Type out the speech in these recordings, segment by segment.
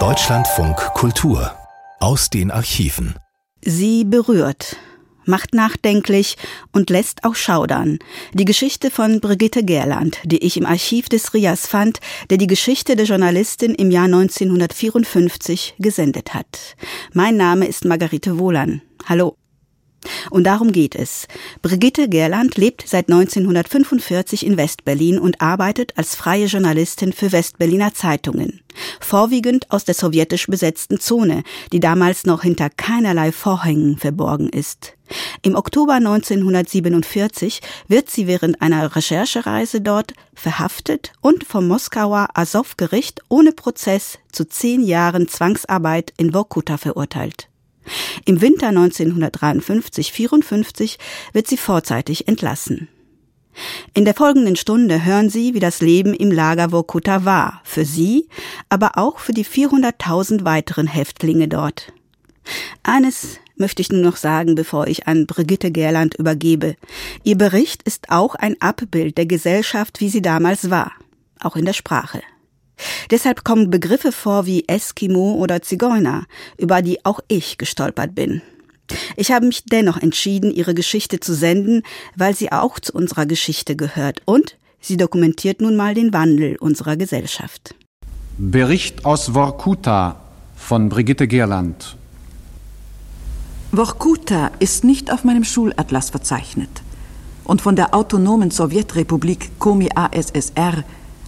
Deutschlandfunk Kultur aus den Archiven. Sie berührt, macht nachdenklich und lässt auch schaudern. Die Geschichte von Brigitte Gerland, die ich im Archiv des RIAS fand, der die Geschichte der Journalistin im Jahr 1954 gesendet hat. Mein Name ist Margarete Wohlan. Hallo. Und darum geht es. Brigitte Gerland lebt seit 1945 in Westberlin und arbeitet als freie Journalistin für Westberliner Zeitungen. Vorwiegend aus der sowjetisch besetzten Zone, die damals noch hinter keinerlei Vorhängen verborgen ist. Im Oktober 1947 wird sie während einer Recherchereise dort verhaftet und vom Moskauer Azov-Gericht ohne Prozess zu zehn Jahren Zwangsarbeit in Vorkuta verurteilt. Im Winter 1953-54 wird sie vorzeitig entlassen. In der folgenden Stunde hören Sie, wie das Leben im Lager Vorkuta war, für Sie, aber auch für die 400.000 weiteren Häftlinge dort. Eines möchte ich nur noch sagen, bevor ich an Brigitte Gerland übergebe. Ihr Bericht ist auch ein Abbild der Gesellschaft, wie sie damals war, auch in der Sprache. Deshalb kommen Begriffe vor wie Eskimo oder Zigeuner, über die auch ich gestolpert bin. Ich habe mich dennoch entschieden, ihre Geschichte zu senden, weil sie auch zu unserer Geschichte gehört und sie dokumentiert nun mal den Wandel unserer Gesellschaft. Bericht aus Vorkuta von Brigitte Gerland. Vorkuta ist nicht auf meinem Schulatlas verzeichnet. Und von der autonomen Sowjetrepublik Komi ASSR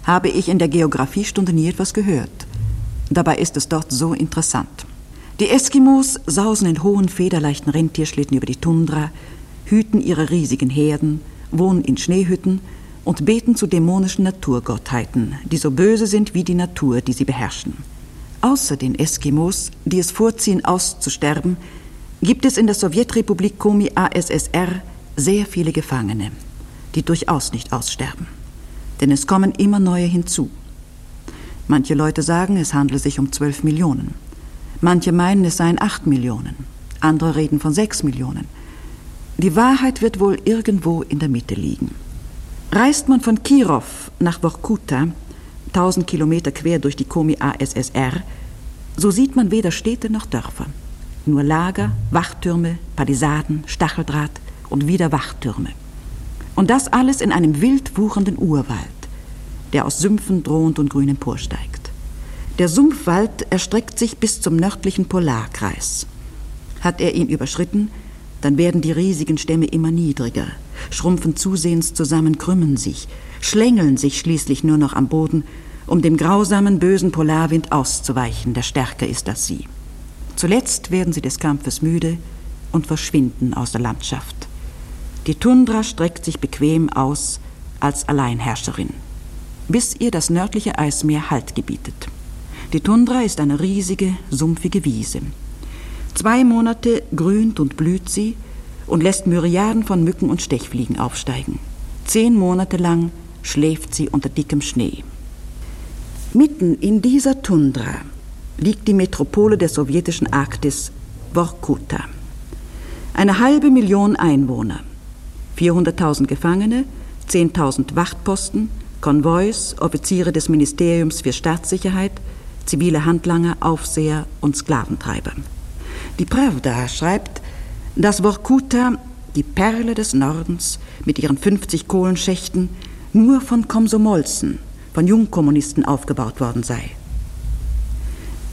habe ich in der Geographiestunde nie etwas gehört. Dabei ist es dort so interessant. Die Eskimos sausen in hohen, federleichten Rentierschlitten über die Tundra, hüten ihre riesigen Herden, wohnen in Schneehütten und beten zu dämonischen Naturgottheiten, die so böse sind wie die Natur, die sie beherrschen. Außer den Eskimos, die es vorziehen, auszusterben, gibt es in der Sowjetrepublik Komi ASSR sehr viele Gefangene, die durchaus nicht aussterben denn es kommen immer neue hinzu. Manche Leute sagen, es handle sich um 12 Millionen. Manche meinen, es seien 8 Millionen. Andere reden von 6 Millionen. Die Wahrheit wird wohl irgendwo in der Mitte liegen. Reist man von Kirov nach Vorkuta, 1000 Kilometer quer durch die Komi ASSR, so sieht man weder Städte noch Dörfer. Nur Lager, Wachtürme, Palisaden, Stacheldraht und wieder Wachtürme. Und das alles in einem wild wuchernden Urwald, der aus Sümpfen drohend und grün emporsteigt. Der Sumpfwald erstreckt sich bis zum nördlichen Polarkreis. Hat er ihn überschritten, dann werden die riesigen Stämme immer niedriger, schrumpfen zusehends zusammen, krümmen sich, schlängeln sich schließlich nur noch am Boden, um dem grausamen, bösen Polarwind auszuweichen, der stärker ist als sie. Zuletzt werden sie des Kampfes müde und verschwinden aus der Landschaft. Die Tundra streckt sich bequem aus als Alleinherrscherin, bis ihr das nördliche Eismeer Halt gebietet. Die Tundra ist eine riesige, sumpfige Wiese. Zwei Monate grünt und blüht sie und lässt Myriaden von Mücken und Stechfliegen aufsteigen. Zehn Monate lang schläft sie unter dickem Schnee. Mitten in dieser Tundra liegt die Metropole der sowjetischen Arktis, Vorkuta. Eine halbe Million Einwohner, 400.000 Gefangene, 10.000 Wachtposten, Konvois, Offiziere des Ministeriums für Staatssicherheit, zivile Handlanger, Aufseher und Sklaventreiber. Die Pravda schreibt, dass Vorkuta, die Perle des Nordens mit ihren 50 Kohlenschächten, nur von Komsomolzen, von Jungkommunisten aufgebaut worden sei.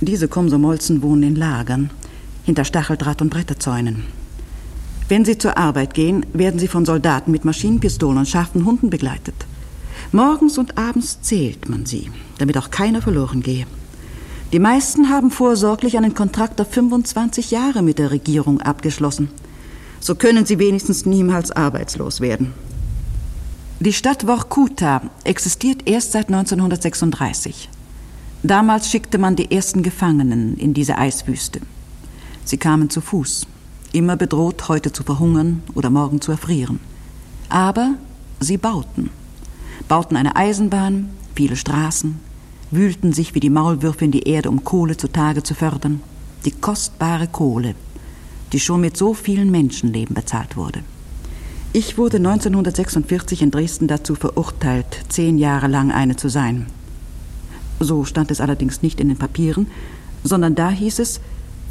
Diese Komsomolzen wohnen in Lagern, hinter Stacheldraht und Bretterzäunen. Wenn sie zur Arbeit gehen, werden sie von Soldaten mit Maschinenpistolen und scharfen Hunden begleitet. Morgens und abends zählt man sie, damit auch keiner verloren gehe. Die meisten haben vorsorglich einen Kontrakt auf 25 Jahre mit der Regierung abgeschlossen. So können sie wenigstens niemals arbeitslos werden. Die Stadt Vorkuta existiert erst seit 1936. Damals schickte man die ersten Gefangenen in diese Eiswüste. Sie kamen zu Fuß immer bedroht, heute zu verhungern oder morgen zu erfrieren. Aber sie bauten. Bauten eine Eisenbahn, viele Straßen, wühlten sich wie die Maulwürfe in die Erde, um Kohle zutage zu fördern. Die kostbare Kohle, die schon mit so vielen Menschenleben bezahlt wurde. Ich wurde 1946 in Dresden dazu verurteilt, zehn Jahre lang eine zu sein. So stand es allerdings nicht in den Papieren, sondern da hieß es,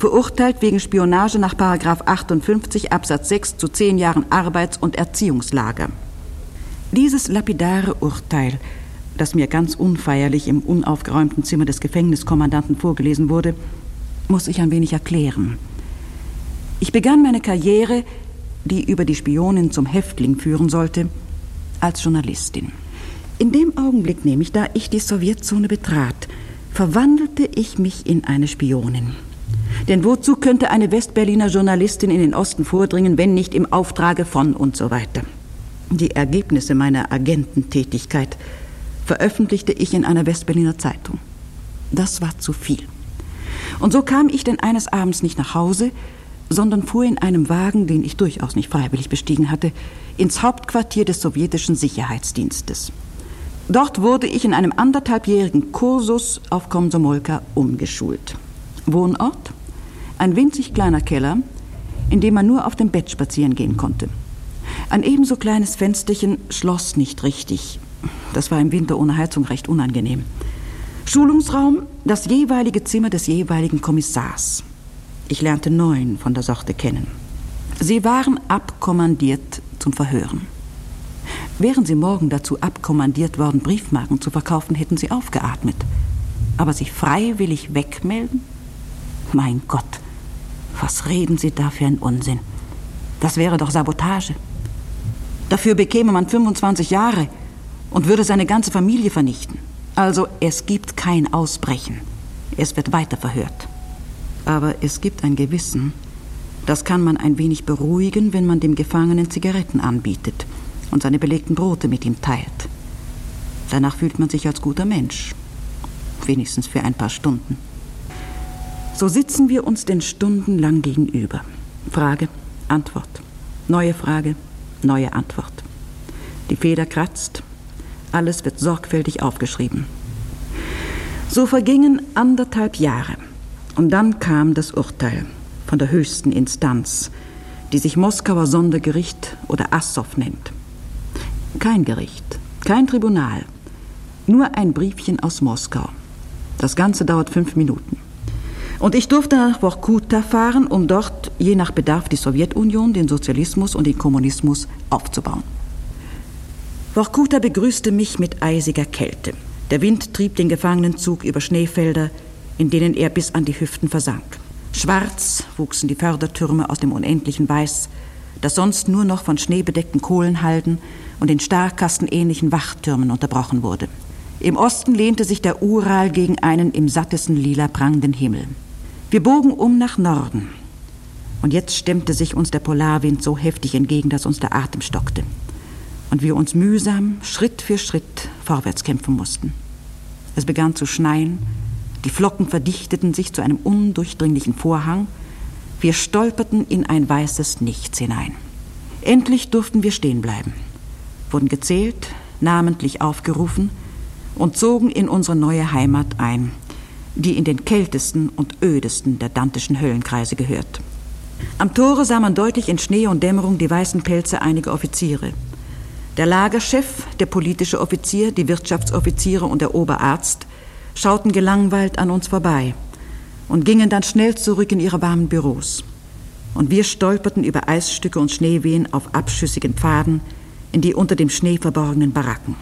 verurteilt wegen Spionage nach 58 Absatz 6 zu zehn Jahren Arbeits- und Erziehungslager. Dieses lapidare Urteil, das mir ganz unfeierlich im unaufgeräumten Zimmer des Gefängniskommandanten vorgelesen wurde, muss ich ein wenig erklären. Ich begann meine Karriere, die über die Spionin zum Häftling führen sollte, als Journalistin. In dem Augenblick nämlich, da ich die Sowjetzone betrat, verwandelte ich mich in eine Spionin. Denn wozu könnte eine Westberliner Journalistin in den Osten vordringen, wenn nicht im Auftrage von und so weiter? Die Ergebnisse meiner Agententätigkeit veröffentlichte ich in einer Westberliner Zeitung. Das war zu viel. Und so kam ich denn eines Abends nicht nach Hause, sondern fuhr in einem Wagen, den ich durchaus nicht freiwillig bestiegen hatte, ins Hauptquartier des sowjetischen Sicherheitsdienstes. Dort wurde ich in einem anderthalbjährigen Kursus auf Komsomolka umgeschult. Wohnort? Ein winzig kleiner Keller, in dem man nur auf dem Bett spazieren gehen konnte. Ein ebenso kleines Fensterchen schloss nicht richtig. Das war im Winter ohne Heizung recht unangenehm. Schulungsraum, das jeweilige Zimmer des jeweiligen Kommissars. Ich lernte neun von der Sorte kennen. Sie waren abkommandiert zum Verhören. Wären sie morgen dazu abkommandiert worden, Briefmarken zu verkaufen, hätten sie aufgeatmet. Aber sich freiwillig wegmelden? Mein Gott, was reden Sie da für einen Unsinn? Das wäre doch Sabotage. Dafür bekäme man 25 Jahre und würde seine ganze Familie vernichten. Also es gibt kein Ausbrechen. Es wird weiter verhört. Aber es gibt ein Gewissen. Das kann man ein wenig beruhigen, wenn man dem Gefangenen Zigaretten anbietet und seine belegten Brote mit ihm teilt. Danach fühlt man sich als guter Mensch. Wenigstens für ein paar Stunden. So sitzen wir uns denn stundenlang gegenüber. Frage, Antwort. Neue Frage, neue Antwort. Die Feder kratzt, alles wird sorgfältig aufgeschrieben. So vergingen anderthalb Jahre und dann kam das Urteil von der höchsten Instanz, die sich Moskauer Sondergericht oder Assow nennt. Kein Gericht, kein Tribunal, nur ein Briefchen aus Moskau. Das Ganze dauert fünf Minuten. Und ich durfte nach Vorkuta fahren, um dort je nach Bedarf die Sowjetunion, den Sozialismus und den Kommunismus aufzubauen. Vorkuta begrüßte mich mit eisiger Kälte. Der Wind trieb den Gefangenenzug über Schneefelder, in denen er bis an die Hüften versank. Schwarz wuchsen die Fördertürme aus dem unendlichen Weiß, das sonst nur noch von schneebedeckten Kohlenhalden und den starkkastenähnlichen Wachtürmen unterbrochen wurde. Im Osten lehnte sich der Ural gegen einen im sattesten Lila prangenden Himmel. Wir bogen um nach Norden. Und jetzt stemmte sich uns der Polarwind so heftig entgegen, dass uns der Atem stockte. Und wir uns mühsam, Schritt für Schritt, vorwärts kämpfen mussten. Es begann zu schneien, die Flocken verdichteten sich zu einem undurchdringlichen Vorhang, wir stolperten in ein weißes Nichts hinein. Endlich durften wir stehen bleiben, wurden gezählt, namentlich aufgerufen und zogen in unsere neue Heimat ein, die in den kältesten und ödesten der dantischen Höllenkreise gehört. Am Tore sah man deutlich in Schnee und Dämmerung die weißen Pelze einiger Offiziere. Der Lagerchef, der politische Offizier, die Wirtschaftsoffiziere und der Oberarzt schauten gelangweilt an uns vorbei und gingen dann schnell zurück in ihre warmen Büros. Und wir stolperten über Eisstücke und Schneewehen auf abschüssigen Pfaden in die unter dem Schnee verborgenen Baracken.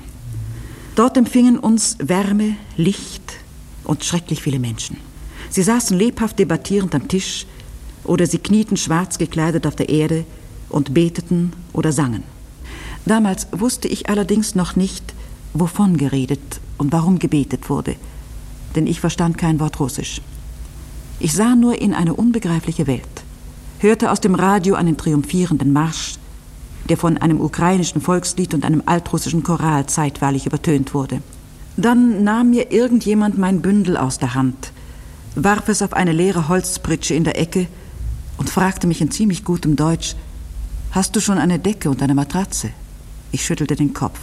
Dort empfingen uns Wärme, Licht, und schrecklich viele Menschen. Sie saßen lebhaft debattierend am Tisch oder sie knieten schwarz gekleidet auf der Erde und beteten oder sangen. Damals wusste ich allerdings noch nicht, wovon geredet und warum gebetet wurde, denn ich verstand kein Wort Russisch. Ich sah nur in eine unbegreifliche Welt, hörte aus dem Radio einen triumphierenden Marsch, der von einem ukrainischen Volkslied und einem altrussischen Choral zeitweilig übertönt wurde. Dann nahm mir irgendjemand mein Bündel aus der Hand, warf es auf eine leere Holzpritsche in der Ecke und fragte mich in ziemlich gutem Deutsch, Hast du schon eine Decke und eine Matratze? Ich schüttelte den Kopf.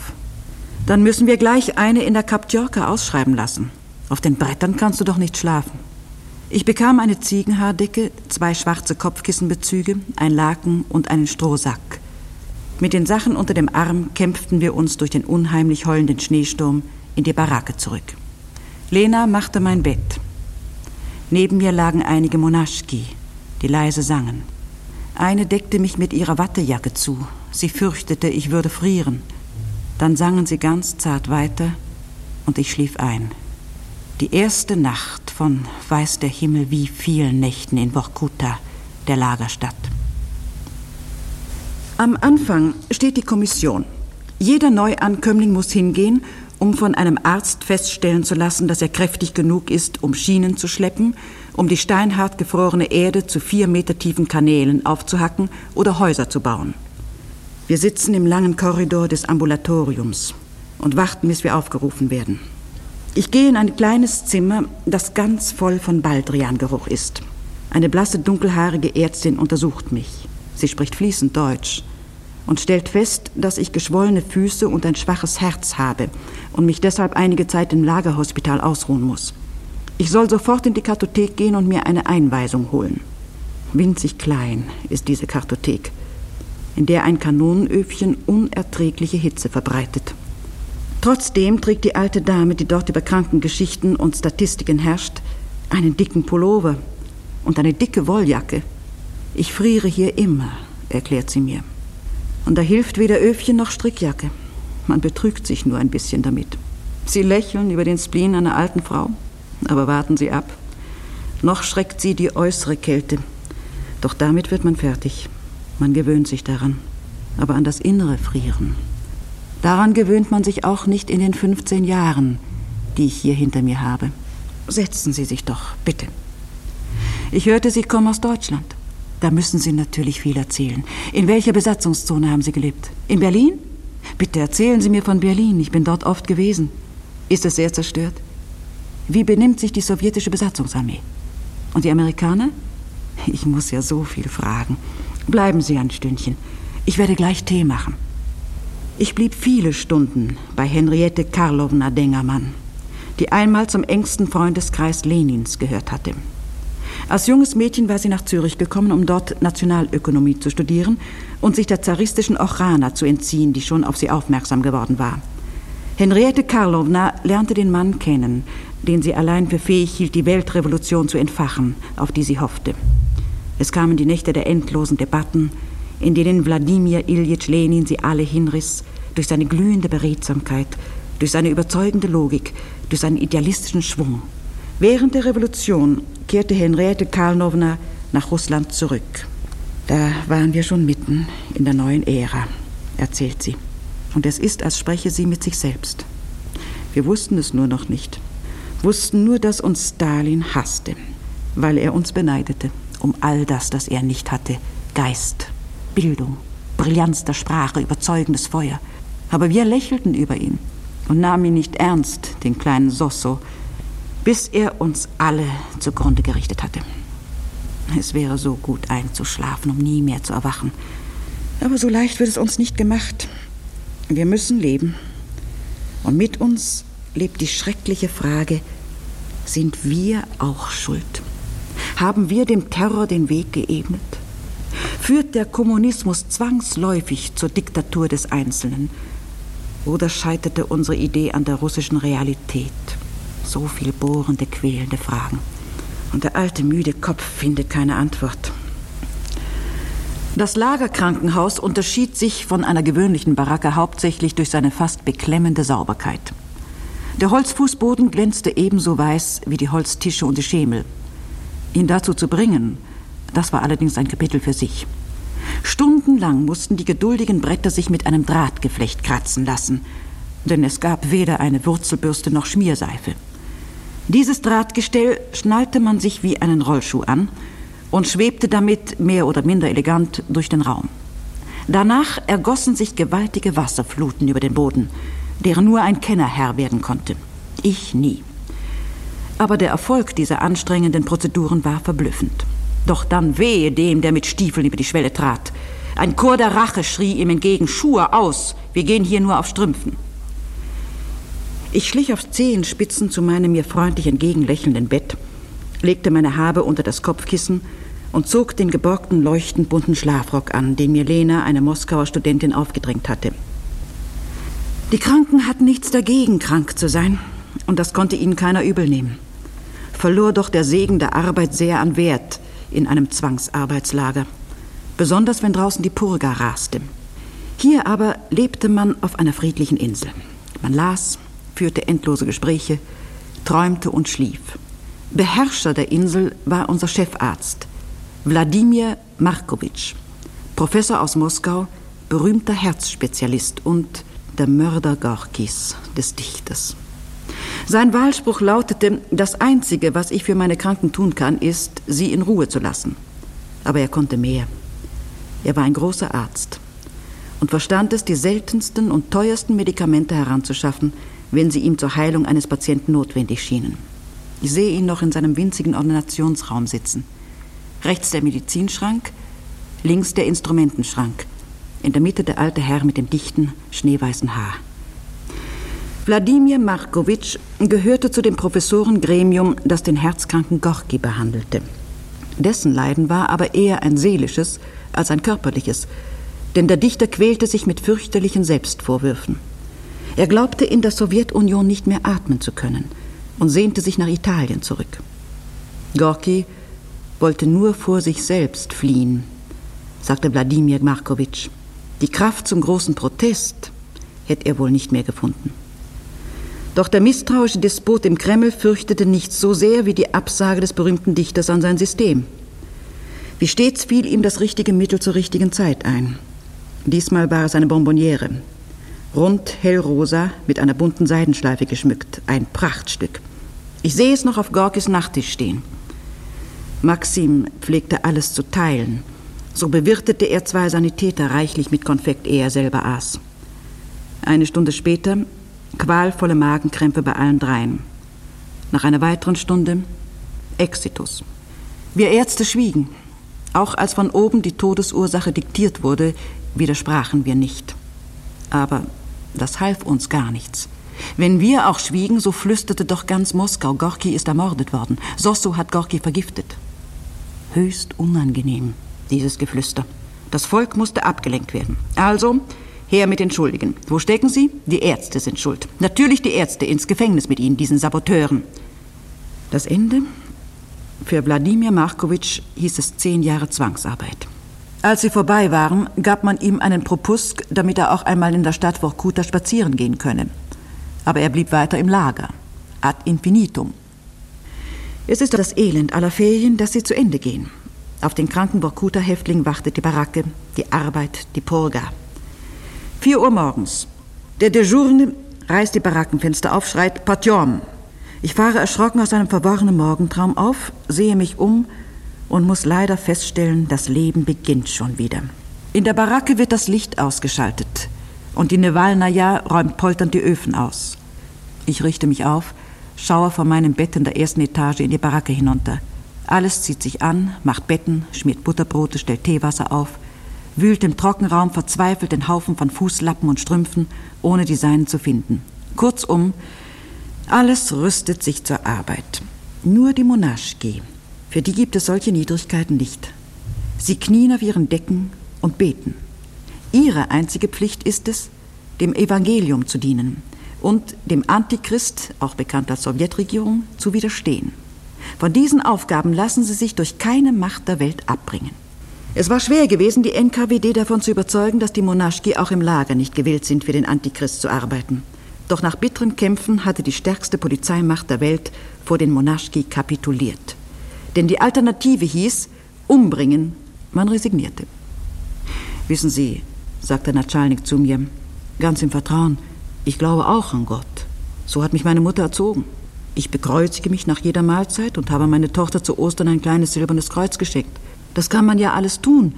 Dann müssen wir gleich eine in der Kaptjorka ausschreiben lassen. Auf den Brettern kannst du doch nicht schlafen. Ich bekam eine Ziegenhaardecke, zwei schwarze Kopfkissenbezüge, ein Laken und einen Strohsack. Mit den Sachen unter dem Arm kämpften wir uns durch den unheimlich heulenden Schneesturm in die Baracke zurück. Lena machte mein Bett. Neben mir lagen einige Monaschki, die leise sangen. Eine deckte mich mit ihrer Wattejacke zu. Sie fürchtete, ich würde frieren. Dann sangen sie ganz zart weiter und ich schlief ein. Die erste Nacht von weiß der Himmel wie vielen Nächten in Vorkuta, der Lagerstadt. Am Anfang steht die Kommission. Jeder Neuankömmling muss hingehen, um von einem Arzt feststellen zu lassen, dass er kräftig genug ist, um Schienen zu schleppen, um die steinhart gefrorene Erde zu vier Meter tiefen Kanälen aufzuhacken oder Häuser zu bauen. Wir sitzen im langen Korridor des Ambulatoriums und warten, bis wir aufgerufen werden. Ich gehe in ein kleines Zimmer, das ganz voll von Baldriangeruch ist. Eine blasse, dunkelhaarige Ärztin untersucht mich. Sie spricht fließend Deutsch und stellt fest, dass ich geschwollene Füße und ein schwaches Herz habe und mich deshalb einige Zeit im Lagerhospital ausruhen muss. Ich soll sofort in die Kartothek gehen und mir eine Einweisung holen. Winzig klein ist diese Kartothek, in der ein Kanonenöfchen unerträgliche Hitze verbreitet. Trotzdem trägt die alte Dame, die dort über Krankengeschichten und Statistiken herrscht, einen dicken Pullover und eine dicke Wolljacke ich friere hier immer, erklärt sie mir. Und da hilft weder Öfchen noch Strickjacke. Man betrügt sich nur ein bisschen damit. Sie lächeln über den Spleen einer alten Frau, aber warten Sie ab. Noch schreckt sie die äußere Kälte. Doch damit wird man fertig. Man gewöhnt sich daran. Aber an das innere Frieren. Daran gewöhnt man sich auch nicht in den 15 Jahren, die ich hier hinter mir habe. Setzen Sie sich doch, bitte. Ich hörte, Sie kommen aus Deutschland. Da müssen Sie natürlich viel erzählen. In welcher Besatzungszone haben Sie gelebt? In Berlin? Bitte erzählen Sie mir von Berlin. Ich bin dort oft gewesen. Ist es sehr zerstört? Wie benimmt sich die sowjetische Besatzungsarmee? Und die Amerikaner? Ich muss ja so viel fragen. Bleiben Sie ein Stündchen. Ich werde gleich Tee machen. Ich blieb viele Stunden bei Henriette Karlowna Dengermann, die einmal zum engsten Freundeskreis Lenins gehört hatte. Als junges Mädchen war sie nach Zürich gekommen, um dort Nationalökonomie zu studieren und sich der zaristischen Ochrana zu entziehen, die schon auf sie aufmerksam geworden war. Henriette Karlowna lernte den Mann kennen, den sie allein für fähig hielt, die Weltrevolution zu entfachen, auf die sie hoffte. Es kamen die Nächte der endlosen Debatten, in denen Wladimir Iljitsch Lenin sie alle hinriss, durch seine glühende Beredsamkeit, durch seine überzeugende Logik, durch seinen idealistischen Schwung. Während der Revolution kehrte Henriette Karlnowna nach Russland zurück. Da waren wir schon mitten in der neuen Ära, erzählt sie. Und es ist, als spreche sie mit sich selbst. Wir wussten es nur noch nicht. Wussten nur, dass uns Stalin hasste, weil er uns beneidete um all das, das er nicht hatte. Geist, Bildung, Brillanz der Sprache, überzeugendes Feuer. Aber wir lächelten über ihn und nahmen ihn nicht ernst, den kleinen Sosso, bis er uns alle zugrunde gerichtet hatte. Es wäre so gut einzuschlafen, um nie mehr zu erwachen. Aber so leicht wird es uns nicht gemacht. Wir müssen leben. Und mit uns lebt die schreckliche Frage, sind wir auch schuld? Haben wir dem Terror den Weg geebnet? Führt der Kommunismus zwangsläufig zur Diktatur des Einzelnen? Oder scheiterte unsere Idee an der russischen Realität? So viel bohrende, quälende Fragen. Und der alte, müde Kopf findet keine Antwort. Das Lagerkrankenhaus unterschied sich von einer gewöhnlichen Baracke hauptsächlich durch seine fast beklemmende Sauberkeit. Der Holzfußboden glänzte ebenso weiß wie die Holztische und die Schemel. Ihn dazu zu bringen, das war allerdings ein Kapitel für sich. Stundenlang mussten die geduldigen Bretter sich mit einem Drahtgeflecht kratzen lassen, denn es gab weder eine Wurzelbürste noch Schmierseife. Dieses Drahtgestell schnallte man sich wie einen Rollschuh an und schwebte damit mehr oder minder elegant durch den Raum. Danach ergossen sich gewaltige Wasserfluten über den Boden, deren nur ein Kenner Herr werden konnte. Ich nie. Aber der Erfolg dieser anstrengenden Prozeduren war verblüffend. Doch dann wehe dem, der mit Stiefeln über die Schwelle trat. Ein Chor der Rache schrie ihm entgegen, Schuhe aus, wir gehen hier nur auf Strümpfen. Ich schlich auf Zehenspitzen zu meinem mir freundlich entgegenlächelnden Bett, legte meine Habe unter das Kopfkissen und zog den geborgten, leuchtend bunten Schlafrock an, den mir Lena, eine Moskauer Studentin, aufgedrängt hatte. Die Kranken hatten nichts dagegen, krank zu sein, Und das konnte ihnen keiner übel nehmen. Verlor doch der Segen der Arbeit sehr an Wert in einem Zwangsarbeitslager. Besonders wenn draußen die Purga raste. Hier aber lebte man auf einer friedlichen Insel. Man las, führte endlose Gespräche, träumte und schlief. Beherrscher der Insel war unser Chefarzt, Wladimir Markowitsch, Professor aus Moskau, berühmter Herzspezialist und der Mörder Gorkis, des Dichters. Sein Wahlspruch lautete, das Einzige, was ich für meine Kranken tun kann, ist, sie in Ruhe zu lassen. Aber er konnte mehr. Er war ein großer Arzt und verstand es, die seltensten und teuersten Medikamente heranzuschaffen, wenn sie ihm zur Heilung eines Patienten notwendig schienen. Ich sehe ihn noch in seinem winzigen Ordinationsraum sitzen. Rechts der Medizinschrank, links der Instrumentenschrank. In der Mitte der alte Herr mit dem dichten, schneeweißen Haar. Wladimir Markowitsch gehörte zu dem Professorengremium, das den herzkranken Gorki behandelte. Dessen Leiden war aber eher ein seelisches als ein körperliches, denn der Dichter quälte sich mit fürchterlichen Selbstvorwürfen. Er glaubte, in der Sowjetunion nicht mehr atmen zu können und sehnte sich nach Italien zurück. Gorki wollte nur vor sich selbst fliehen, sagte Wladimir Markowitsch. Die Kraft zum großen Protest hätte er wohl nicht mehr gefunden. Doch der misstrauische Despot im Kreml fürchtete nichts so sehr wie die Absage des berühmten Dichters an sein System. Wie stets fiel ihm das richtige Mittel zur richtigen Zeit ein. Diesmal war es eine Bonbonniere. Rund hellrosa mit einer bunten Seidenschleife geschmückt. Ein Prachtstück. Ich sehe es noch auf Gorkis Nachttisch stehen. Maxim pflegte alles zu teilen. So bewirtete er zwei Sanitäter reichlich mit Konfekt, ehe er selber aß. Eine Stunde später qualvolle Magenkrämpfe bei allen dreien. Nach einer weiteren Stunde Exitus. Wir Ärzte schwiegen. Auch als von oben die Todesursache diktiert wurde, widersprachen wir nicht. Aber das half uns gar nichts. Wenn wir auch schwiegen, so flüsterte doch ganz Moskau, Gorki ist ermordet worden. Sosso hat Gorki vergiftet. Höchst unangenehm, dieses Geflüster. Das Volk musste abgelenkt werden. Also, her mit den Schuldigen. Wo stecken sie? Die Ärzte sind schuld. Natürlich die Ärzte, ins Gefängnis mit ihnen, diesen Saboteuren. Das Ende? Für Wladimir Markowitsch hieß es zehn Jahre Zwangsarbeit. Als sie vorbei waren, gab man ihm einen Propusk, damit er auch einmal in der Stadt Vorkuta spazieren gehen könne. Aber er blieb weiter im Lager. Ad infinitum. Es ist das Elend aller Ferien, dass sie zu Ende gehen. Auf den kranken Vorkuta-Häftling wartet die Baracke, die Arbeit, die Purga. Vier Uhr morgens. Der Dejourne reißt die Barackenfenster auf, schreit Patjom. Ich fahre erschrocken aus einem verworrenen Morgentraum auf, sehe mich um und muss leider feststellen, das Leben beginnt schon wieder. In der Baracke wird das Licht ausgeschaltet und die Nevalnaja räumt polternd die Öfen aus. Ich richte mich auf, schaue von meinem Bett in der ersten Etage in die Baracke hinunter. Alles zieht sich an, macht Betten, schmiert Butterbrote, stellt Teewasser auf, wühlt im Trockenraum verzweifelt den Haufen von Fußlappen und Strümpfen, ohne die seinen zu finden. Kurzum, alles rüstet sich zur Arbeit. Nur die Monaschki, für die gibt es solche Niedrigkeiten nicht. Sie knien auf ihren Decken und beten. Ihre einzige Pflicht ist es, dem Evangelium zu dienen und dem Antichrist, auch bekannt als Sowjetregierung, zu widerstehen. Von diesen Aufgaben lassen sie sich durch keine Macht der Welt abbringen. Es war schwer gewesen, die NKWD davon zu überzeugen, dass die Monaschki auch im Lager nicht gewillt sind, für den Antichrist zu arbeiten. Doch nach bitteren Kämpfen hatte die stärkste Polizeimacht der Welt vor den Monaschki kapituliert. Denn die Alternative hieß umbringen. Man resignierte. Wissen Sie, sagte Natschalnik zu mir, ganz im Vertrauen, ich glaube auch an Gott. So hat mich meine Mutter erzogen. Ich bekreuzige mich nach jeder Mahlzeit und habe meine Tochter zu Ostern ein kleines silbernes Kreuz geschickt. Das kann man ja alles tun.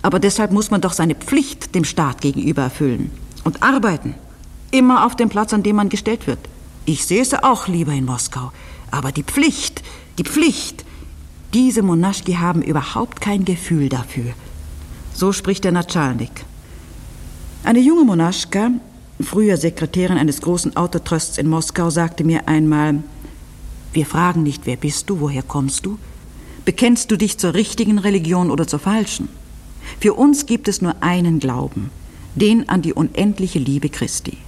Aber deshalb muss man doch seine Pflicht dem Staat gegenüber erfüllen. Und arbeiten. Immer auf dem Platz, an dem man gestellt wird. Ich es auch lieber in Moskau. Aber die Pflicht, die Pflicht, diese Monaschki haben überhaupt kein Gefühl dafür. So spricht der Natschalnik. Eine junge Monaschka, früher Sekretärin eines großen Autotrusts in Moskau, sagte mir einmal, wir fragen nicht, wer bist du, woher kommst du? Bekennst du dich zur richtigen Religion oder zur falschen? Für uns gibt es nur einen Glauben, den an die unendliche Liebe Christi.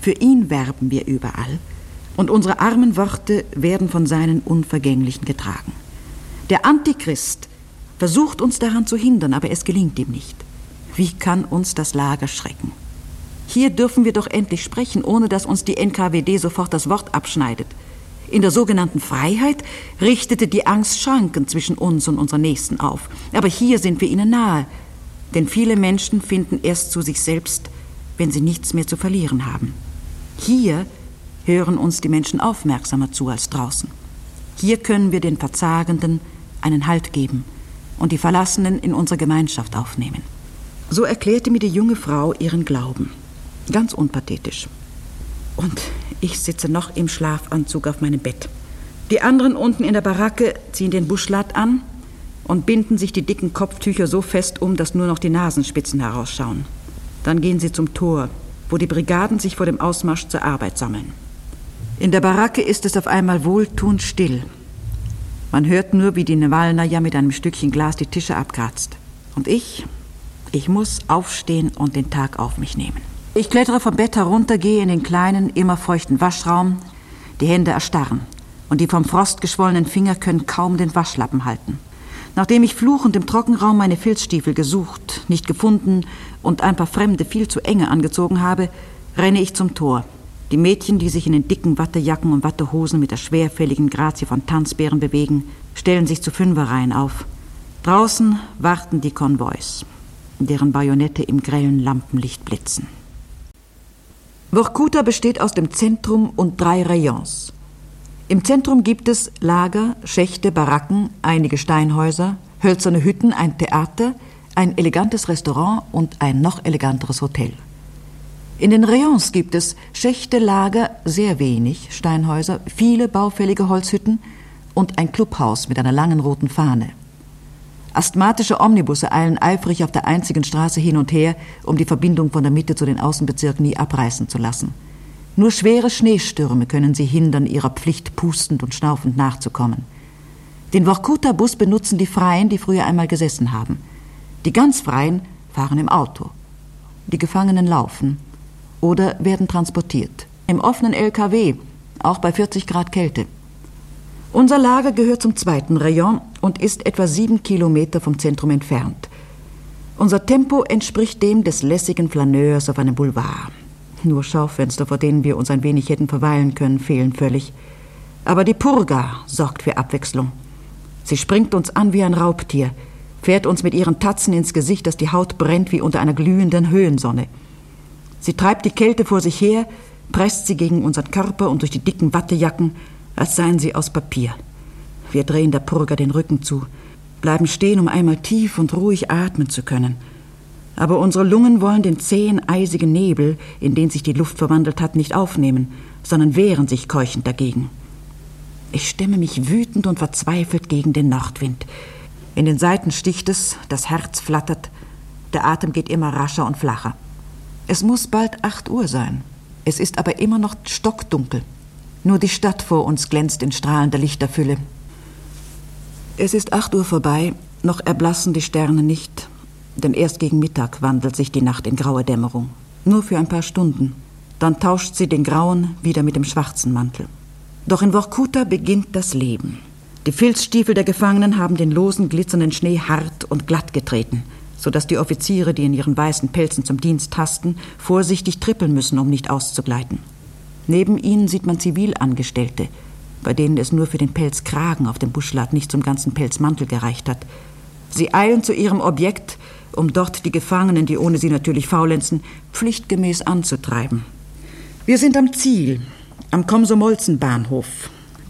Für ihn werben wir überall, Und unsere armen Worte werden von seinen Unvergänglichen getragen. Der Antichrist versucht uns daran zu hindern, aber es gelingt ihm nicht. Wie kann uns das Lager schrecken? Hier dürfen wir doch endlich sprechen, ohne dass uns die NKWD sofort das Wort abschneidet. In der sogenannten Freiheit richtete die Angst Schranken zwischen uns und unseren Nächsten auf. Aber hier sind wir ihnen nahe. Denn viele Menschen finden erst zu sich selbst, wenn sie nichts mehr zu verlieren haben. Hier hören uns die Menschen aufmerksamer zu als draußen. Hier können wir den Verzagenden einen Halt geben und die Verlassenen in unsere Gemeinschaft aufnehmen. So erklärte mir die junge Frau ihren Glauben. Ganz unpathetisch. Und ich sitze noch im Schlafanzug auf meinem Bett. Die anderen unten in der Baracke ziehen den Buschlatt an und binden sich die dicken Kopftücher so fest um, dass nur noch die Nasenspitzen herausschauen. Dann gehen sie zum Tor, wo die Brigaden sich vor dem Ausmarsch zur Arbeit sammeln. In der Baracke ist es auf einmal wohltuend still. Man hört nur, wie die ja mit einem Stückchen Glas die Tische abkratzt. Und ich, ich muss aufstehen und den Tag auf mich nehmen. Ich klettere vom Bett herunter, gehe in den kleinen, immer feuchten Waschraum. Die Hände erstarren und die vom Frost geschwollenen Finger können kaum den Waschlappen halten. Nachdem ich fluchend im Trockenraum meine Filzstiefel gesucht, nicht gefunden und ein paar Fremde viel zu enge angezogen habe, renne ich zum Tor. Die Mädchen, die sich in den dicken Wattejacken und Wattehosen mit der schwerfälligen Grazie von Tanzbären bewegen, stellen sich zu Fünferreihen auf. Draußen warten die Konvois, deren Bajonette im grellen Lampenlicht blitzen. Vorkuta besteht aus dem Zentrum und drei Rayons. Im Zentrum gibt es Lager, Schächte, Baracken, einige Steinhäuser, hölzerne Hütten, ein Theater, ein elegantes Restaurant und ein noch eleganteres Hotel. In den Rayons gibt es Schächte, Lager, sehr wenig Steinhäuser, viele baufällige Holzhütten und ein Clubhaus mit einer langen roten Fahne. Asthmatische Omnibusse eilen eifrig auf der einzigen Straße hin und her, um die Verbindung von der Mitte zu den Außenbezirken nie abreißen zu lassen. Nur schwere Schneestürme können sie hindern, ihrer Pflicht pustend und schnaufend nachzukommen. Den Vorkuta-Bus benutzen die Freien, die früher einmal gesessen haben. Die ganz Freien fahren im Auto. Die Gefangenen laufen oder werden transportiert. Im offenen LKW, auch bei 40 Grad Kälte. Unser Lager gehört zum zweiten Rayon und ist etwa sieben Kilometer vom Zentrum entfernt. Unser Tempo entspricht dem des lässigen Flaneurs auf einem Boulevard. Nur Schaufenster, vor denen wir uns ein wenig hätten verweilen können, fehlen völlig. Aber die Purga sorgt für Abwechslung. Sie springt uns an wie ein Raubtier, fährt uns mit ihren Tatzen ins Gesicht, dass die Haut brennt wie unter einer glühenden Höhensonne. Sie treibt die Kälte vor sich her, presst sie gegen unseren Körper und durch die dicken Wattejacken, als seien sie aus Papier. Wir drehen der Purga den Rücken zu, bleiben stehen, um einmal tief und ruhig atmen zu können. Aber unsere Lungen wollen den zähen, eisigen Nebel, in den sich die Luft verwandelt hat, nicht aufnehmen, sondern wehren sich keuchend dagegen. Ich stemme mich wütend und verzweifelt gegen den Nordwind. In den Seiten sticht es, das Herz flattert, der Atem geht immer rascher und flacher. Es muss bald acht Uhr sein. Es ist aber immer noch stockdunkel. Nur die Stadt vor uns glänzt in strahlender Lichterfülle. Es ist acht Uhr vorbei, noch erblassen die Sterne nicht, denn erst gegen Mittag wandelt sich die Nacht in graue Dämmerung. Nur für ein paar Stunden. Dann tauscht sie den grauen wieder mit dem schwarzen Mantel. Doch in Vorkuta beginnt das Leben. Die Filzstiefel der Gefangenen haben den losen, glitzernden Schnee hart und glatt getreten, so dass die Offiziere, die in ihren weißen Pelzen zum Dienst tasten, vorsichtig trippeln müssen, um nicht auszugleiten. Neben ihnen sieht man Zivilangestellte, bei denen es nur für den Pelzkragen auf dem Buschlatt nicht zum ganzen Pelzmantel gereicht hat. Sie eilen zu ihrem Objekt, um dort die Gefangenen, die ohne sie natürlich faulenzen, pflichtgemäß anzutreiben. Wir sind am Ziel, am Komsomolzen-Bahnhof,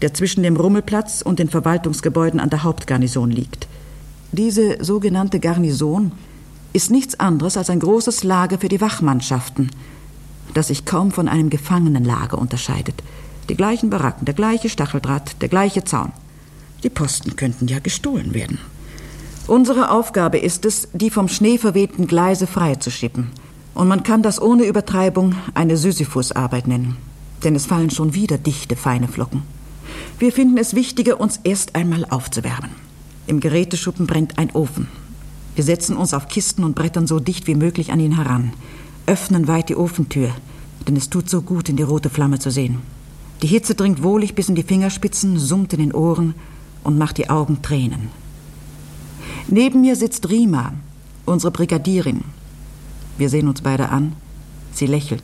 der zwischen dem Rummelplatz und den Verwaltungsgebäuden an der Hauptgarnison liegt. Diese sogenannte Garnison ist nichts anderes als ein großes Lager für die Wachmannschaften – das sich kaum von einem Gefangenenlager unterscheidet. Die gleichen Baracken, der gleiche Stacheldraht, der gleiche Zaun. Die Posten könnten ja gestohlen werden. Unsere Aufgabe ist es, die vom Schnee verwehten Gleise freizuschippen. Und man kann das ohne Übertreibung eine Sisyphusarbeit nennen. Denn es fallen schon wieder dichte, feine Flocken. Wir finden es wichtiger, uns erst einmal aufzuwärmen. Im Geräteschuppen brennt ein Ofen. Wir setzen uns auf Kisten und Brettern so dicht wie möglich an ihn heran öffnen weit die Ofentür, denn es tut so gut, in die rote Flamme zu sehen. Die Hitze dringt wohlig bis in die Fingerspitzen, summt in den Ohren und macht die Augen tränen. Neben mir sitzt Rima, unsere Brigadierin. Wir sehen uns beide an. Sie lächelt.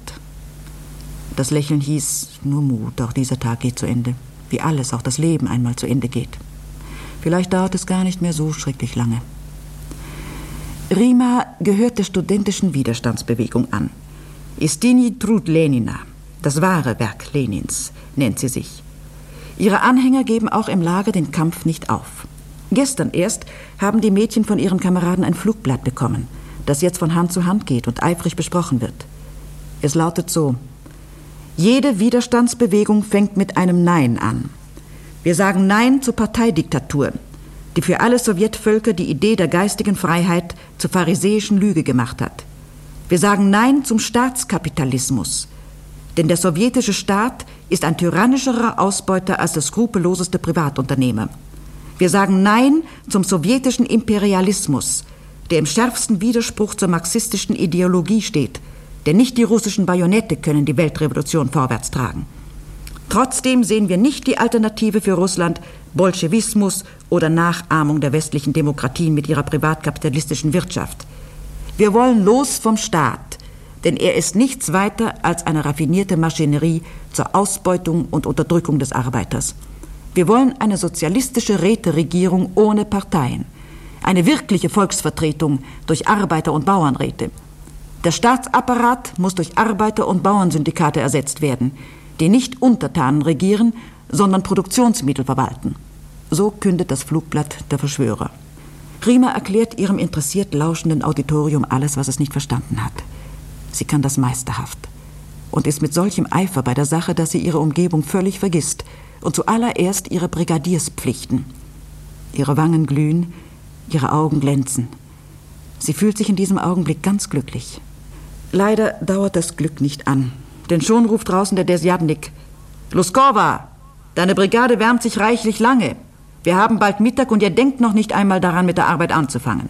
Das Lächeln hieß nur Mut, auch dieser Tag geht zu Ende. Wie alles, auch das Leben einmal zu Ende geht. Vielleicht dauert es gar nicht mehr so schrecklich lange. Rima gehört der studentischen Widerstandsbewegung an. Istini Trud Lenina, das wahre Werk Lenins, nennt sie sich. Ihre Anhänger geben auch im Lager den Kampf nicht auf. Gestern erst haben die Mädchen von ihren Kameraden ein Flugblatt bekommen, das jetzt von Hand zu Hand geht und eifrig besprochen wird. Es lautet so Jede Widerstandsbewegung fängt mit einem Nein an. Wir sagen Nein zur Parteidiktatur, die für alle Sowjetvölker die Idee der geistigen Freiheit zur pharisäischen Lüge gemacht hat. Wir sagen Nein zum Staatskapitalismus, denn der sowjetische Staat ist ein tyrannischerer Ausbeuter als der skrupelloseste Privatunternehmer. Wir sagen Nein zum sowjetischen Imperialismus, der im schärfsten Widerspruch zur marxistischen Ideologie steht, denn nicht die russischen Bajonette können die Weltrevolution vorwärts tragen. Trotzdem sehen wir nicht die Alternative für Russland Bolschewismus oder Nachahmung der westlichen Demokratien mit ihrer privatkapitalistischen Wirtschaft. Wir wollen los vom Staat, denn er ist nichts weiter als eine raffinierte Maschinerie zur Ausbeutung und Unterdrückung des Arbeiters. Wir wollen eine sozialistische Räteregierung ohne Parteien, eine wirkliche Volksvertretung durch Arbeiter- und Bauernräte. Der Staatsapparat muss durch Arbeiter- und Bauernsyndikate ersetzt werden, die nicht Untertanen regieren, sondern Produktionsmittel verwalten. So kündet das Flugblatt der Verschwörer. Rima erklärt ihrem interessiert lauschenden Auditorium alles, was es nicht verstanden hat. Sie kann das meisterhaft und ist mit solchem Eifer bei der Sache, dass sie ihre Umgebung völlig vergisst und zuallererst ihre Brigadierspflichten. Ihre Wangen glühen, ihre Augen glänzen. Sie fühlt sich in diesem Augenblick ganz glücklich. Leider dauert das Glück nicht an, denn schon ruft draußen der Desjadnik. Luskova, deine Brigade wärmt sich reichlich lange. Wir haben bald Mittag und ihr denkt noch nicht einmal daran, mit der Arbeit anzufangen.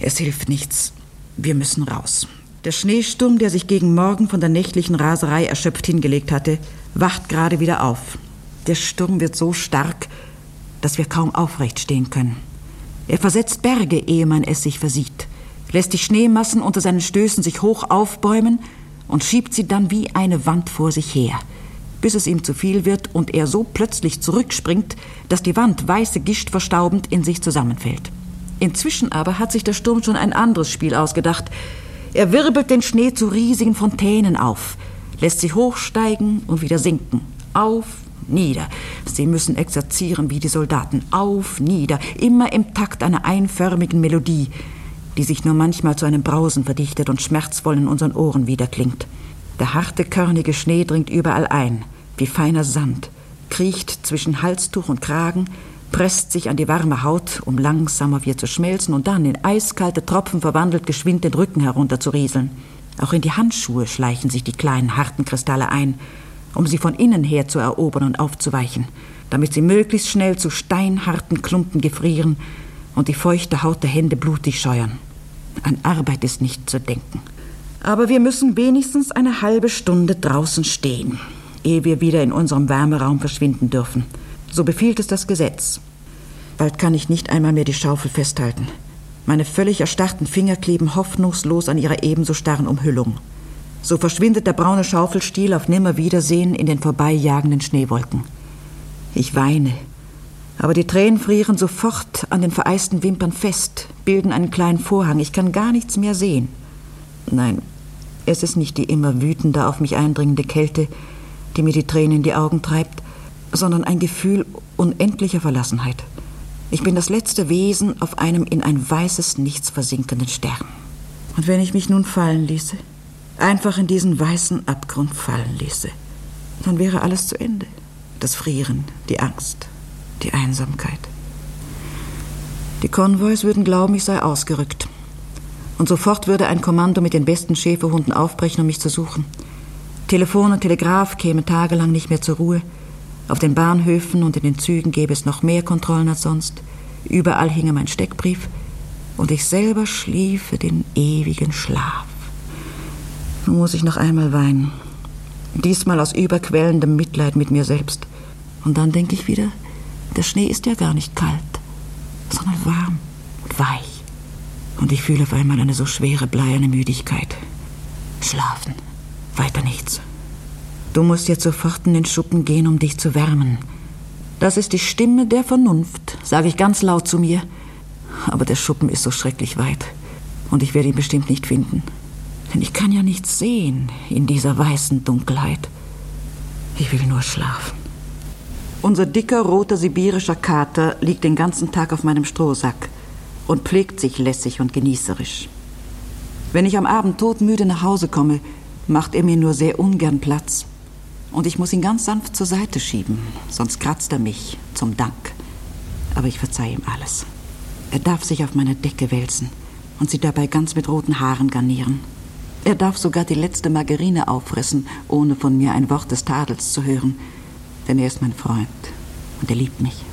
Es hilft nichts. Wir müssen raus. Der Schneesturm, der sich gegen Morgen von der nächtlichen Raserei erschöpft hingelegt hatte, wacht gerade wieder auf. Der Sturm wird so stark, dass wir kaum aufrecht stehen können. Er versetzt Berge, ehe man es sich versieht, lässt die Schneemassen unter seinen Stößen sich hoch aufbäumen und schiebt sie dann wie eine Wand vor sich her, bis es ihm zu viel wird und er so plötzlich zurückspringt, dass die Wand weiße Gischt verstaubend in sich zusammenfällt. Inzwischen aber hat sich der Sturm schon ein anderes Spiel ausgedacht, er wirbelt den Schnee zu riesigen Fontänen auf, lässt sie hochsteigen und wieder sinken. Auf, nieder. Sie müssen exerzieren wie die Soldaten. Auf, nieder. Immer im Takt einer einförmigen Melodie, die sich nur manchmal zu einem Brausen verdichtet und schmerzvoll in unseren Ohren wiederklingt. Der harte, körnige Schnee dringt überall ein, wie feiner Sand, kriecht zwischen Halstuch und Kragen, presst sich an die warme Haut, um langsam auf ihr zu schmelzen und dann in eiskalte Tropfen verwandelt geschwind den Rücken herunterzurieseln. Auch in die Handschuhe schleichen sich die kleinen harten Kristalle ein, um sie von innen her zu erobern und aufzuweichen, damit sie möglichst schnell zu steinharten Klumpen gefrieren und die feuchte Haut der Hände blutig scheuern. An Arbeit ist nicht zu denken. Aber wir müssen wenigstens eine halbe Stunde draußen stehen, ehe wir wieder in unserem Wärmeraum verschwinden dürfen. So befiehlt es das Gesetz. Bald kann ich nicht einmal mehr die Schaufel festhalten. Meine völlig erstarrten Finger kleben hoffnungslos an ihrer ebenso starren Umhüllung. So verschwindet der braune Schaufelstiel auf Nimmerwiedersehen in den vorbeijagenden Schneewolken. Ich weine, aber die Tränen frieren sofort an den vereisten Wimpern fest, bilden einen kleinen Vorhang. Ich kann gar nichts mehr sehen. Nein, es ist nicht die immer wütender auf mich eindringende Kälte, die mir die Tränen in die Augen treibt, sondern ein Gefühl unendlicher Verlassenheit. Ich bin das letzte Wesen auf einem in ein weißes Nichts versinkenden Stern. Und wenn ich mich nun fallen ließe, einfach in diesen weißen Abgrund fallen ließe, dann wäre alles zu Ende. Das Frieren, die Angst, die Einsamkeit. Die Konvois würden glauben, ich sei ausgerückt. Und sofort würde ein Kommando mit den besten Schäferhunden aufbrechen, um mich zu suchen. Telefon und Telegraph kämen tagelang nicht mehr zur Ruhe. Auf den Bahnhöfen und in den Zügen gäbe es noch mehr Kontrollen als sonst. Überall hinge mein Steckbrief und ich selber schliefe den ewigen Schlaf. Nun muss ich noch einmal weinen. Diesmal aus überquellendem Mitleid mit mir selbst. Und dann denke ich wieder, der Schnee ist ja gar nicht kalt, sondern warm und weich. Und ich fühle auf einmal eine so schwere, bleierne Müdigkeit. Schlafen. Weiter nichts. Du musst jetzt sofort in den Schuppen gehen, um dich zu wärmen. Das ist die Stimme der Vernunft, sage ich ganz laut zu mir. Aber der Schuppen ist so schrecklich weit. Und ich werde ihn bestimmt nicht finden. Denn ich kann ja nichts sehen in dieser weißen Dunkelheit. Ich will nur schlafen. Unser dicker, roter sibirischer Kater liegt den ganzen Tag auf meinem Strohsack und pflegt sich lässig und genießerisch. Wenn ich am Abend todmüde nach Hause komme, macht er mir nur sehr ungern Platz. Und ich muss ihn ganz sanft zur Seite schieben, sonst kratzt er mich zum Dank. Aber ich verzeihe ihm alles. Er darf sich auf meiner Decke wälzen und sie dabei ganz mit roten Haaren garnieren. Er darf sogar die letzte Margarine auffressen, ohne von mir ein Wort des Tadels zu hören. Denn er ist mein Freund und er liebt mich.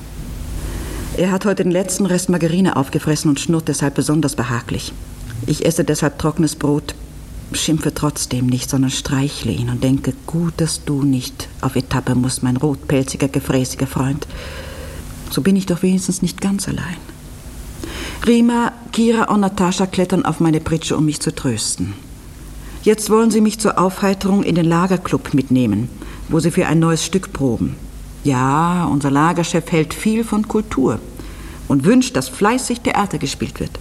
Er hat heute den letzten Rest Margarine aufgefressen und schnurrt deshalb besonders behaglich. Ich esse deshalb trockenes Brot, schimpfe trotzdem nicht, sondern streichle ihn und denke, gut, dass du nicht auf Etappe musst, mein rotpelziger, gefräßiger Freund. So bin ich doch wenigstens nicht ganz allein. Rima, Kira und Natascha klettern auf meine Pritsche, um mich zu trösten. Jetzt wollen sie mich zur Aufheiterung in den Lagerclub mitnehmen, wo sie für ein neues Stück proben. Ja, unser Lagerchef hält viel von Kultur und wünscht, dass fleißig Theater gespielt wird.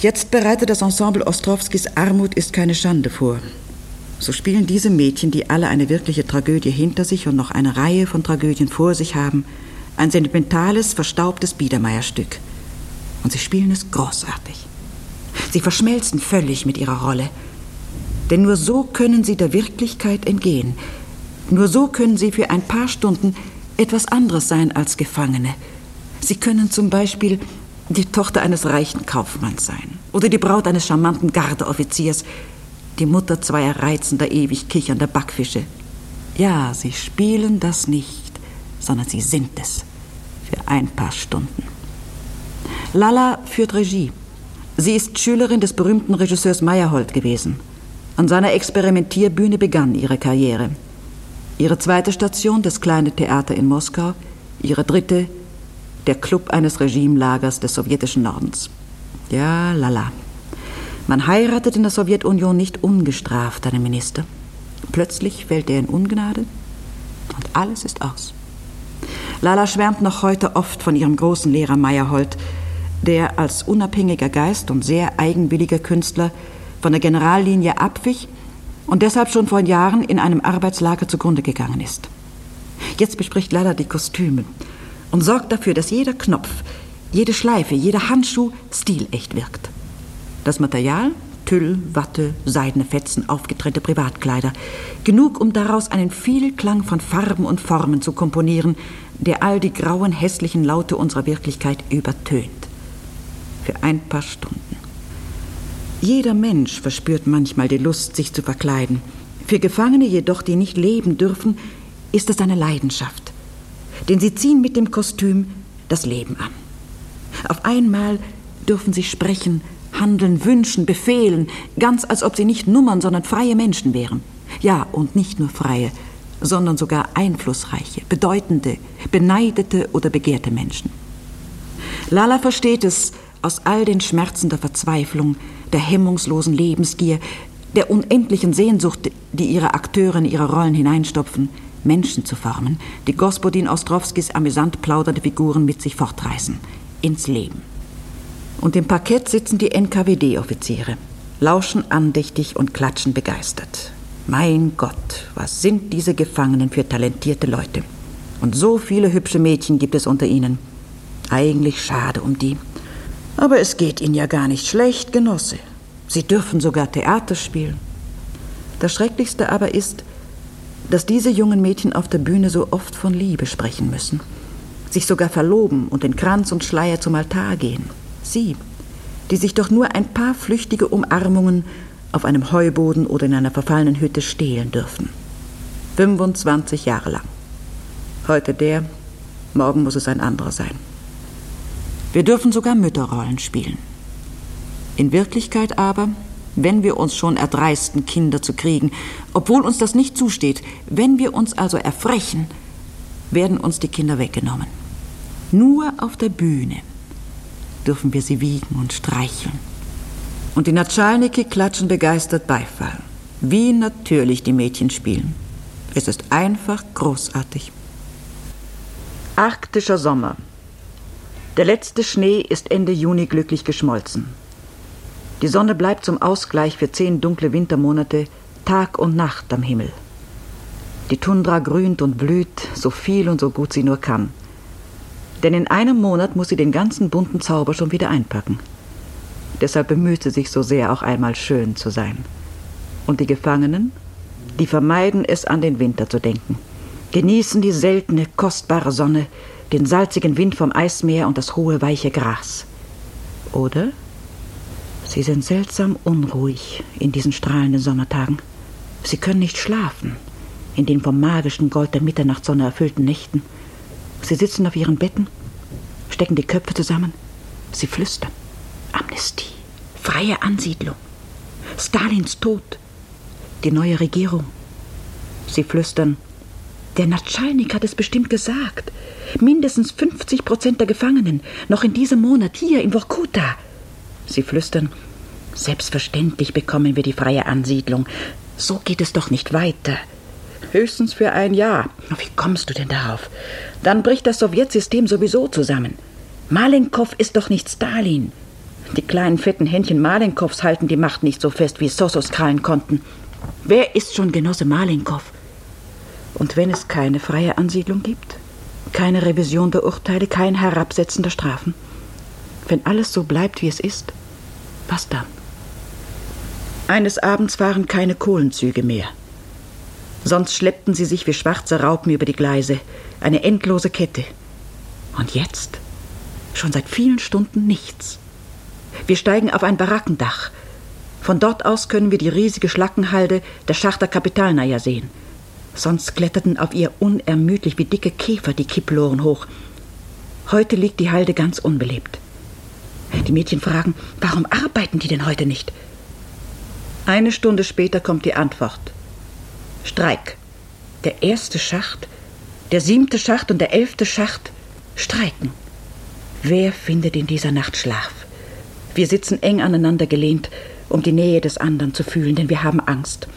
Jetzt bereitet das Ensemble Ostrowskis Armut ist keine Schande vor. So spielen diese Mädchen, die alle eine wirkliche Tragödie hinter sich und noch eine Reihe von Tragödien vor sich haben, ein sentimentales, verstaubtes Biedermeierstück. Und sie spielen es großartig. Sie verschmelzen völlig mit ihrer Rolle. Denn nur so können sie der Wirklichkeit entgehen. Nur so können sie für ein paar Stunden etwas anderes sein als Gefangene. Sie können zum Beispiel die Tochter eines reichen Kaufmanns sein oder die Braut eines charmanten Gardeoffiziers, die Mutter zweier reizender, ewig kichernder Backfische. Ja, sie spielen das nicht, sondern sie sind es für ein paar Stunden. Lala führt Regie. Sie ist Schülerin des berühmten Regisseurs Meyerhold gewesen. An seiner Experimentierbühne begann ihre Karriere. Ihre zweite Station das kleine Theater in Moskau, ihre dritte der Club eines Regimelagers des sowjetischen Nordens. Ja, lala. Man heiratet in der Sowjetunion nicht ungestraft einen Minister. Plötzlich fällt er in Ungnade und alles ist aus. Lala schwärmt noch heute oft von ihrem großen Lehrer Meyerhold, der als unabhängiger Geist und sehr eigenwilliger Künstler von der Generallinie abwich und deshalb schon vor Jahren in einem Arbeitslager zugrunde gegangen ist. Jetzt bespricht Lala die Kostüme und sorgt dafür, dass jeder Knopf, jede Schleife, jeder Handschuh stilecht wirkt. Das Material Tüll, Watte, seidene Fetzen, aufgetrennte Privatkleider. Genug, um daraus einen Vielklang von Farben und Formen zu komponieren, der all die grauen, hässlichen Laute unserer Wirklichkeit übertönt für ein paar Stunden. Jeder Mensch verspürt manchmal die Lust, sich zu verkleiden. Für Gefangene jedoch, die nicht leben dürfen, ist es eine Leidenschaft. Denn sie ziehen mit dem Kostüm das Leben an. Auf einmal dürfen sie sprechen, handeln, wünschen, befehlen, ganz als ob sie nicht Nummern, sondern freie Menschen wären. Ja, und nicht nur freie, sondern sogar einflussreiche, bedeutende, beneidete oder begehrte Menschen. Lala versteht es, aus all den Schmerzen der Verzweiflung, der hemmungslosen Lebensgier, der unendlichen Sehnsucht, die ihre Akteure in ihre Rollen hineinstopfen, Menschen zu formen, die Gospodin Ostrowskis amüsant plaudernde Figuren mit sich fortreißen, ins Leben. Und im Parkett sitzen die NKWD-Offiziere, lauschen andächtig und klatschen begeistert. Mein Gott, was sind diese Gefangenen für talentierte Leute? Und so viele hübsche Mädchen gibt es unter ihnen. Eigentlich schade um die. Aber es geht Ihnen ja gar nicht schlecht, Genosse. Sie dürfen sogar Theater spielen. Das Schrecklichste aber ist, dass diese jungen Mädchen auf der Bühne so oft von Liebe sprechen müssen, sich sogar verloben und in Kranz und Schleier zum Altar gehen. Sie, die sich doch nur ein paar flüchtige Umarmungen auf einem Heuboden oder in einer verfallenen Hütte stehlen dürfen. 25 Jahre lang. Heute der, morgen muss es ein anderer sein. Wir dürfen sogar Mütterrollen spielen. In Wirklichkeit aber Wenn wir uns schon erdreisten, Kinder zu kriegen, obwohl uns das nicht zusteht, wenn wir uns also erfrechen, werden uns die Kinder weggenommen. Nur auf der Bühne dürfen wir sie wiegen und streicheln. Und die Natschalniki klatschen begeistert Beifall. Wie natürlich die Mädchen spielen. Es ist einfach großartig. Arktischer Sommer. Der letzte Schnee ist Ende Juni glücklich geschmolzen. Die Sonne bleibt zum Ausgleich für zehn dunkle Wintermonate Tag und Nacht am Himmel. Die Tundra grünt und blüht, so viel und so gut sie nur kann. Denn in einem Monat muss sie den ganzen bunten Zauber schon wieder einpacken. Deshalb bemüht sie sich so sehr, auch einmal schön zu sein. Und die Gefangenen? Die vermeiden es, an den Winter zu denken. Genießen die seltene, kostbare Sonne, den salzigen Wind vom Eismeer und das hohe, weiche Gras. Oder? Sie sind seltsam unruhig in diesen strahlenden Sommertagen. Sie können nicht schlafen in den vom magischen Gold der Mitternachtssonne erfüllten Nächten. Sie sitzen auf ihren Betten, stecken die Köpfe zusammen. Sie flüstern. Amnestie, freie Ansiedlung, Stalins Tod, die neue Regierung. Sie flüstern. Der Natschalnik hat es bestimmt gesagt. Mindestens 50 Prozent der Gefangenen, noch in diesem Monat hier in Vorkuta. Sie flüstern, selbstverständlich bekommen wir die freie Ansiedlung. So geht es doch nicht weiter. Höchstens für ein Jahr. Wie kommst du denn darauf? Dann bricht das Sowjetsystem sowieso zusammen. Malenkow ist doch nicht Stalin. Die kleinen fetten Händchen Malenkows halten die Macht nicht so fest, wie Sosos krallen konnten. Wer ist schon Genosse Malenkow? Und wenn es keine freie Ansiedlung gibt? Keine Revision der Urteile, kein Herabsetzen der Strafen? Wenn alles so bleibt, wie es ist, was dann? Eines Abends waren keine Kohlenzüge mehr. Sonst schleppten sie sich wie schwarze Raupen über die Gleise, eine endlose Kette. Und jetzt? Schon seit vielen Stunden nichts. Wir steigen auf ein Barackendach. Von dort aus können wir die riesige Schlackenhalde der Schachter Kapitalnaja sehen. Sonst kletterten auf ihr unermüdlich wie dicke Käfer die Kipploren hoch. Heute liegt die Halde ganz unbelebt. Die Mädchen fragen, warum arbeiten die denn heute nicht? Eine Stunde später kommt die Antwort. Streik. Der erste Schacht, der siebte Schacht und der elfte Schacht streiken. Wer findet in dieser Nacht Schlaf? Wir sitzen eng aneinander gelehnt, um die Nähe des anderen zu fühlen, denn wir haben Angst.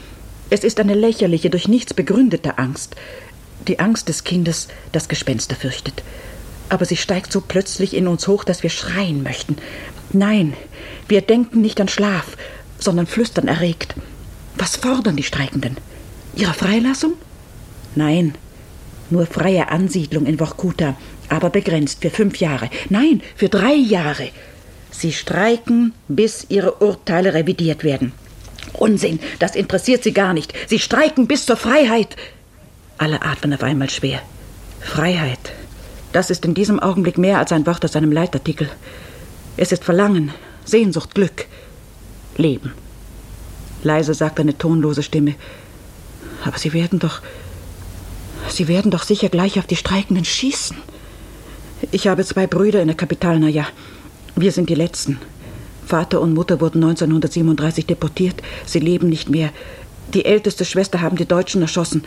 Es ist eine lächerliche, durch nichts begründete Angst. Die Angst des Kindes, das Gespenster fürchtet aber sie steigt so plötzlich in uns hoch, dass wir schreien möchten. Nein, wir denken nicht an Schlaf, sondern flüstern erregt. Was fordern die Streikenden? Ihre Freilassung? Nein, nur freie Ansiedlung in Vorkuta, aber begrenzt für fünf Jahre. Nein, für drei Jahre. Sie streiken, bis ihre Urteile revidiert werden. Unsinn, das interessiert sie gar nicht. Sie streiken bis zur Freiheit. Alle atmen auf einmal schwer. Freiheit. Das ist in diesem Augenblick mehr als ein Wort aus einem Leitartikel. Es ist Verlangen, Sehnsucht, Glück, Leben. Leise sagt eine tonlose Stimme. Aber Sie werden doch. Sie werden doch sicher gleich auf die Streikenden schießen. Ich habe zwei Brüder in der Kapitalnaja. Wir sind die Letzten. Vater und Mutter wurden 1937 deportiert. Sie leben nicht mehr. Die älteste Schwester haben die Deutschen erschossen.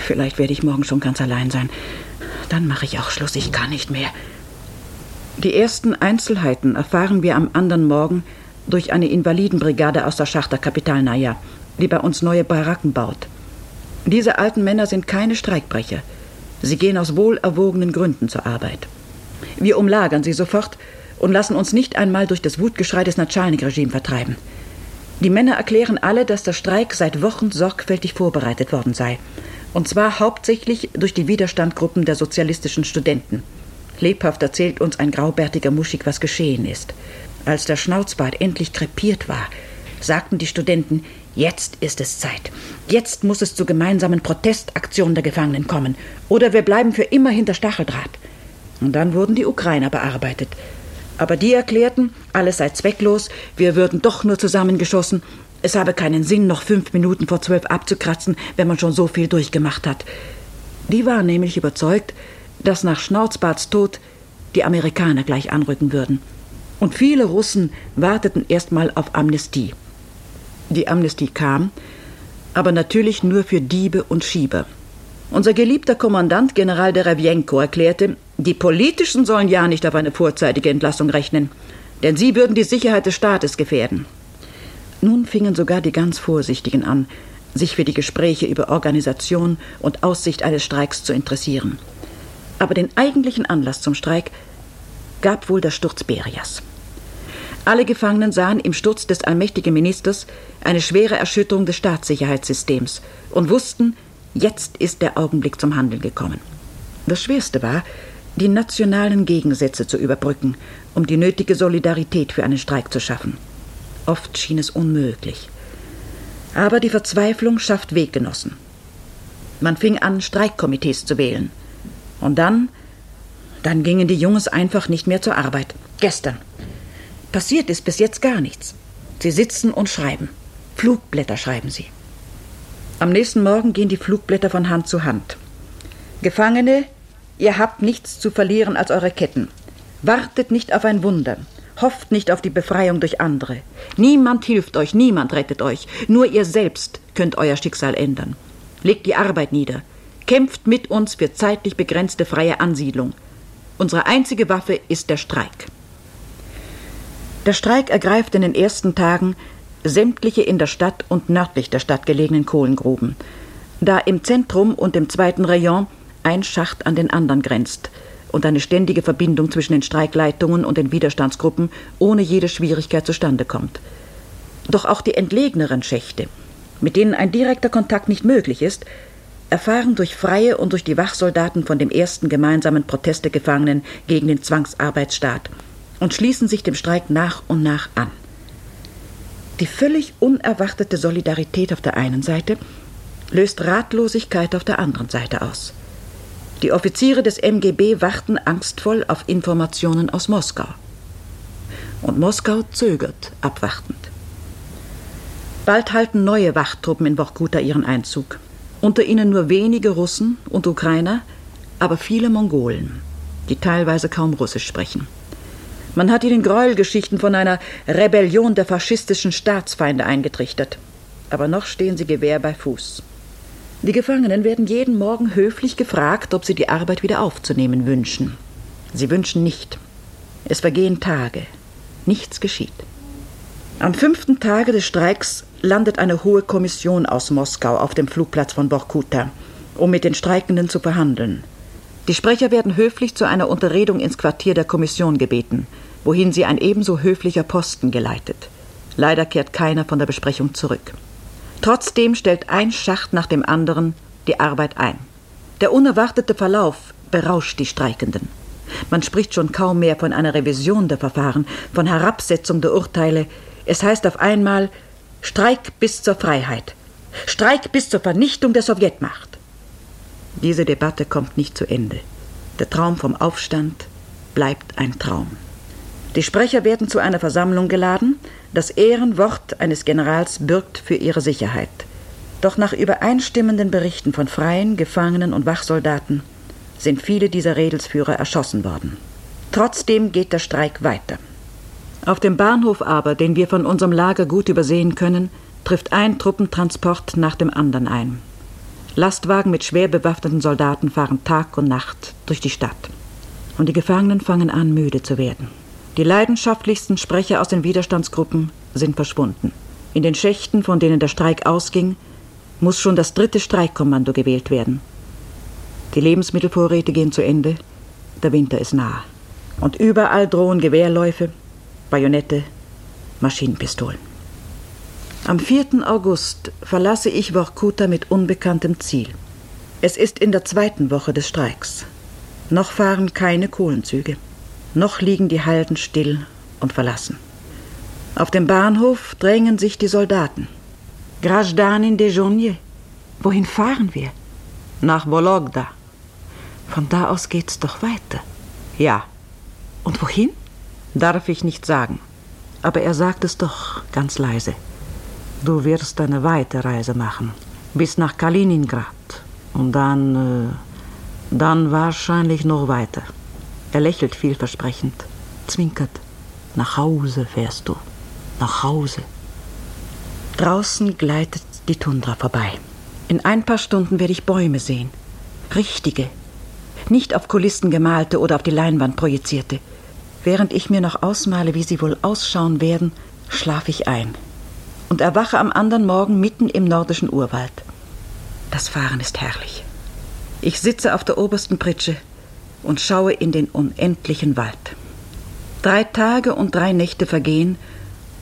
Vielleicht werde ich morgen schon ganz allein sein. Dann mache ich auch Schluss, ich kann nicht mehr. Die ersten Einzelheiten erfahren wir am anderen Morgen durch eine Invalidenbrigade aus der Schachter Kapitalnaja, die bei uns neue Baracken baut. Diese alten Männer sind keine Streikbrecher. Sie gehen aus wohlerwogenen Gründen zur Arbeit. Wir umlagern sie sofort und lassen uns nicht einmal durch das Wutgeschrei des Natschalnik-Regime vertreiben. Die Männer erklären alle, dass der Streik seit Wochen sorgfältig vorbereitet worden sei und zwar hauptsächlich durch die Widerstandgruppen der sozialistischen Studenten. Lebhaft erzählt uns ein graubärtiger Muschig, was geschehen ist. Als der Schnauzbart endlich krepiert war, sagten die Studenten, jetzt ist es Zeit. Jetzt muss es zu gemeinsamen Protestaktionen der Gefangenen kommen. Oder wir bleiben für immer hinter Stacheldraht. Und dann wurden die Ukrainer bearbeitet. Aber die erklärten, alles sei zwecklos, wir würden doch nur zusammengeschossen es habe keinen Sinn, noch fünf Minuten vor zwölf abzukratzen, wenn man schon so viel durchgemacht hat. Die waren nämlich überzeugt, dass nach Schnauzbarts Tod die Amerikaner gleich anrücken würden. Und viele Russen warteten erst mal auf Amnestie. Die Amnestie kam, aber natürlich nur für Diebe und Schieber. Unser geliebter Kommandant General Derevienko erklärte, die Politischen sollen ja nicht auf eine vorzeitige Entlassung rechnen, denn sie würden die Sicherheit des Staates gefährden. Nun fingen sogar die ganz Vorsichtigen an, sich für die Gespräche über Organisation und Aussicht eines Streiks zu interessieren. Aber den eigentlichen Anlass zum Streik gab wohl der Sturz Berias. Alle Gefangenen sahen im Sturz des allmächtigen Ministers eine schwere Erschütterung des Staatssicherheitssystems und wussten, jetzt ist der Augenblick zum Handeln gekommen. Das Schwerste war, die nationalen Gegensätze zu überbrücken, um die nötige Solidarität für einen Streik zu schaffen. Oft schien es unmöglich. Aber die Verzweiflung schafft Weggenossen. Man fing an, Streikkomitees zu wählen. Und dann, dann gingen die Jungs einfach nicht mehr zur Arbeit. Gestern. Passiert ist bis jetzt gar nichts. Sie sitzen und schreiben. Flugblätter schreiben sie. Am nächsten Morgen gehen die Flugblätter von Hand zu Hand. Gefangene, ihr habt nichts zu verlieren als eure Ketten. Wartet nicht auf ein Wunder. Hofft nicht auf die Befreiung durch andere. Niemand hilft euch, niemand rettet euch. Nur ihr selbst könnt euer Schicksal ändern. Legt die Arbeit nieder. Kämpft mit uns für zeitlich begrenzte freie Ansiedlung. Unsere einzige Waffe ist der Streik. Der Streik ergreift in den ersten Tagen sämtliche in der Stadt und nördlich der Stadt gelegenen Kohlengruben. Da im Zentrum und im zweiten Rayon ein Schacht an den anderen grenzt – und eine ständige Verbindung zwischen den Streikleitungen und den Widerstandsgruppen ohne jede Schwierigkeit zustande kommt. Doch auch die entlegeneren Schächte, mit denen ein direkter Kontakt nicht möglich ist, erfahren durch Freie und durch die Wachsoldaten von dem ersten gemeinsamen Protest der Gefangenen gegen den Zwangsarbeitsstaat und schließen sich dem Streik nach und nach an. Die völlig unerwartete Solidarität auf der einen Seite löst Ratlosigkeit auf der anderen Seite aus. Die Offiziere des MGB warten angstvoll auf Informationen aus Moskau. Und Moskau zögert abwartend. Bald halten neue Wachtruppen in Vorkuta ihren Einzug. Unter ihnen nur wenige Russen und Ukrainer, aber viele Mongolen, die teilweise kaum Russisch sprechen. Man hat ihnen Gräuelgeschichten von einer Rebellion der faschistischen Staatsfeinde eingetrichtert. Aber noch stehen sie Gewehr bei Fuß. Die Gefangenen werden jeden Morgen höflich gefragt, ob sie die Arbeit wieder aufzunehmen wünschen. Sie wünschen nicht. Es vergehen Tage. Nichts geschieht. Am fünften Tage des Streiks landet eine hohe Kommission aus Moskau auf dem Flugplatz von Borkuta, um mit den Streikenden zu verhandeln. Die Sprecher werden höflich zu einer Unterredung ins Quartier der Kommission gebeten, wohin sie ein ebenso höflicher Posten geleitet. Leider kehrt keiner von der Besprechung zurück. Trotzdem stellt ein Schacht nach dem anderen die Arbeit ein. Der unerwartete Verlauf berauscht die Streikenden. Man spricht schon kaum mehr von einer Revision der Verfahren, von Herabsetzung der Urteile. Es heißt auf einmal Streik bis zur Freiheit, Streik bis zur Vernichtung der Sowjetmacht. Diese Debatte kommt nicht zu Ende. Der Traum vom Aufstand bleibt ein Traum. Die Sprecher werden zu einer Versammlung geladen, das Ehrenwort eines Generals bürgt für ihre Sicherheit. Doch nach übereinstimmenden Berichten von Freien, Gefangenen und Wachsoldaten sind viele dieser Redelsführer erschossen worden. Trotzdem geht der Streik weiter. Auf dem Bahnhof aber, den wir von unserem Lager gut übersehen können, trifft ein Truppentransport nach dem anderen ein. Lastwagen mit schwer bewaffneten Soldaten fahren Tag und Nacht durch die Stadt. Und die Gefangenen fangen an, müde zu werden. Die leidenschaftlichsten Sprecher aus den Widerstandsgruppen sind verschwunden. In den Schächten, von denen der Streik ausging, muss schon das dritte Streikkommando gewählt werden. Die Lebensmittelvorräte gehen zu Ende, der Winter ist nah. Und überall drohen Gewehrläufe, Bajonette, Maschinenpistolen. Am 4. August verlasse ich Workuta mit unbekanntem Ziel. Es ist in der zweiten Woche des Streiks. Noch fahren keine Kohlenzüge. Noch liegen die Halden still und verlassen. Auf dem Bahnhof drängen sich die Soldaten. Grajdanin Dejournier. Wohin fahren wir? Nach Vologda. Von da aus geht's doch weiter. Ja. Und wohin? Darf ich nicht sagen. Aber er sagt es doch ganz leise. Du wirst eine weite Reise machen. Bis nach Kaliningrad. Und dann. Äh, dann wahrscheinlich noch weiter. Er lächelt vielversprechend, zwinkert. Nach Hause fährst du. Nach Hause. Draußen gleitet die Tundra vorbei. In ein paar Stunden werde ich Bäume sehen. Richtige. Nicht auf Kulissen gemalte oder auf die Leinwand projizierte. Während ich mir noch ausmale, wie sie wohl ausschauen werden, schlafe ich ein und erwache am anderen Morgen mitten im nordischen Urwald. Das Fahren ist herrlich. Ich sitze auf der obersten Pritsche und schaue in den unendlichen Wald. Drei Tage und drei Nächte vergehen,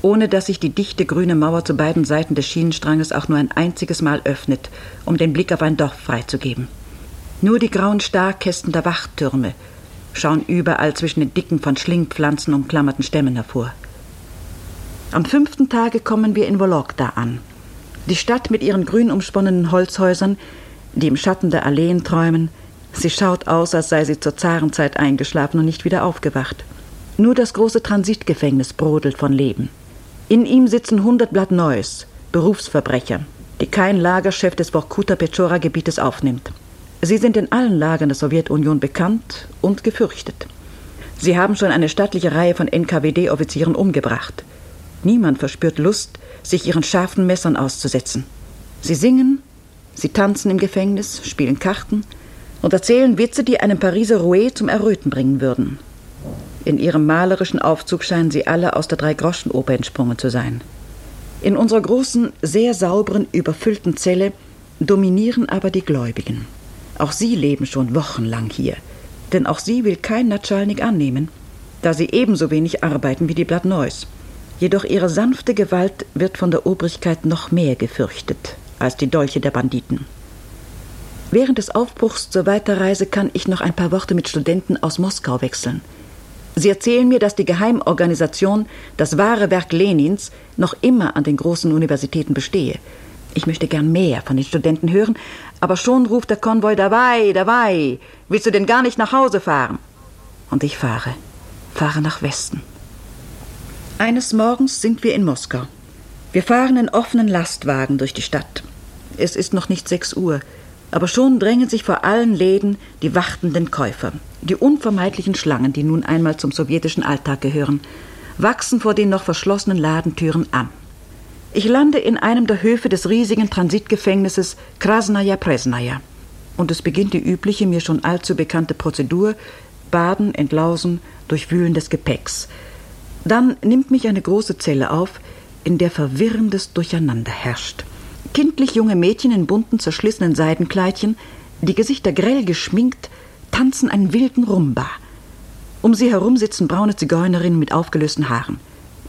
ohne dass sich die dichte grüne Mauer zu beiden Seiten des Schienenstranges auch nur ein einziges Mal öffnet, um den Blick auf ein Dorf freizugeben. Nur die grauen Starkästen der Wachtürme schauen überall zwischen den dicken von Schlingpflanzen umklammerten Stämmen hervor. Am fünften Tage kommen wir in Vologda an. Die Stadt mit ihren grün umsponnenen Holzhäusern, die im Schatten der Alleen träumen, sie schaut aus, als sei sie zur Zarenzeit eingeschlafen und nicht wieder aufgewacht. Nur das große Transitgefängnis brodelt von Leben. In ihm sitzen hundert Blatt Neues, Berufsverbrecher, die kein Lagerchef des Vorkuta-Pechora-Gebietes aufnimmt. Sie sind in allen Lagern der Sowjetunion bekannt und gefürchtet. Sie haben schon eine stattliche Reihe von NKWD-Offizieren umgebracht. Niemand verspürt Lust, sich ihren scharfen Messern auszusetzen. Sie singen, sie tanzen im Gefängnis, spielen Karten und erzählen Witze, die einem Pariser Rouet zum Erröten bringen würden. In ihrem malerischen Aufzug scheinen sie alle aus der Drei-Groschen-Oper entsprungen zu sein. In unserer großen, sehr sauberen, überfüllten Zelle dominieren aber die Gläubigen. Auch sie leben schon wochenlang hier, denn auch sie will kein Natschalnik annehmen, da sie ebenso wenig arbeiten wie die Blatneus. Jedoch ihre sanfte Gewalt wird von der Obrigkeit noch mehr gefürchtet als die Dolche der Banditen. Während des Aufbruchs zur Weiterreise kann ich noch ein paar Worte mit Studenten aus Moskau wechseln. Sie erzählen mir, dass die Geheimorganisation, das wahre Werk Lenins, noch immer an den großen Universitäten bestehe. Ich möchte gern mehr von den Studenten hören, aber schon ruft der Konvoi dabei, dabei. Willst du denn gar nicht nach Hause fahren? Und ich fahre, fahre nach Westen. Eines Morgens sind wir in Moskau. Wir fahren in offenen Lastwagen durch die Stadt. Es ist noch nicht sechs Uhr, aber schon drängen sich vor allen Läden die wartenden Käufer. Die unvermeidlichen Schlangen, die nun einmal zum sowjetischen Alltag gehören, wachsen vor den noch verschlossenen Ladentüren an. Ich lande in einem der Höfe des riesigen Transitgefängnisses Krasnaya Presnaya. Und es beginnt die übliche, mir schon allzu bekannte Prozedur: Baden, Entlausen, Durchwühlen des Gepäcks. Dann nimmt mich eine große Zelle auf, in der verwirrendes Durcheinander herrscht. Kindlich junge Mädchen in bunten, zerschlissenen Seidenkleidchen, die Gesichter grell geschminkt, tanzen einen wilden Rumba. Um sie herum sitzen braune Zigeunerinnen mit aufgelösten Haaren.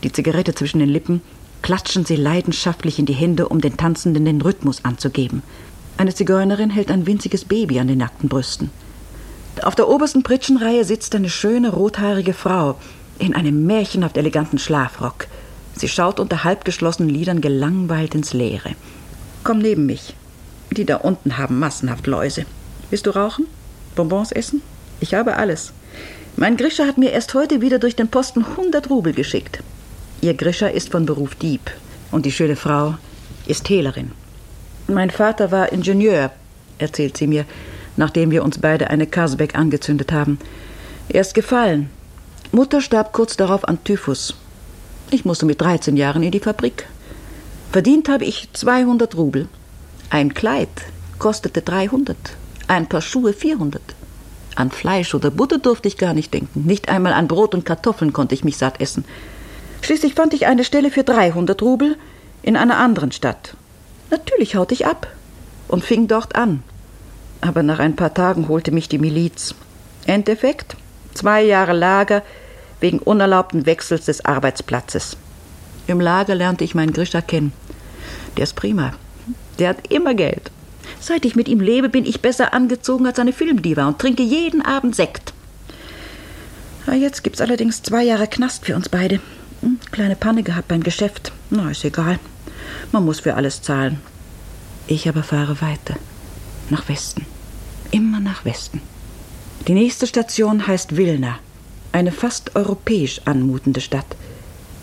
Die Zigarette zwischen den Lippen, klatschen sie leidenschaftlich in die Hände, um den Tanzenden den Rhythmus anzugeben. Eine Zigeunerin hält ein winziges Baby an den nackten Brüsten. Auf der obersten Pritschenreihe sitzt eine schöne rothaarige Frau in einem märchenhaft eleganten Schlafrock. Sie schaut unter halbgeschlossenen Lidern gelangweilt ins Leere. Komm neben mich. Die da unten haben massenhaft Läuse. Willst du rauchen? Bonbons essen? Ich habe alles. Mein Grisha hat mir erst heute wieder durch den Posten 100 Rubel geschickt. Ihr Grisha ist von Beruf Dieb und die schöne Frau ist Hehlerin. Mein Vater war Ingenieur, erzählt sie mir, nachdem wir uns beide eine Kasbeck angezündet haben. Er ist gefallen. Mutter starb kurz darauf an Typhus. Ich musste mit 13 Jahren in die Fabrik. Verdient habe ich 200 Rubel. Ein Kleid kostete 300, ein Paar Schuhe 400. An Fleisch oder Butter durfte ich gar nicht denken. Nicht einmal an Brot und Kartoffeln konnte ich mich satt essen. Schließlich fand ich eine Stelle für 300 Rubel in einer anderen Stadt. Natürlich haute ich ab und fing dort an. Aber nach ein paar Tagen holte mich die Miliz. Endeffekt zwei Jahre Lager wegen unerlaubten Wechsels des Arbeitsplatzes. Im Lager lernte ich meinen Grisha kennen. Der ist prima. Der hat immer Geld. Seit ich mit ihm lebe, bin ich besser angezogen als eine Filmdiva und trinke jeden Abend Sekt. Jetzt gibt's allerdings zwei Jahre Knast für uns beide. Hm, kleine Panne gehabt beim Geschäft. Na, ist egal. Man muss für alles zahlen. Ich aber fahre weiter. Nach Westen. Immer nach Westen. Die nächste Station heißt Wilna. Eine fast europäisch anmutende Stadt.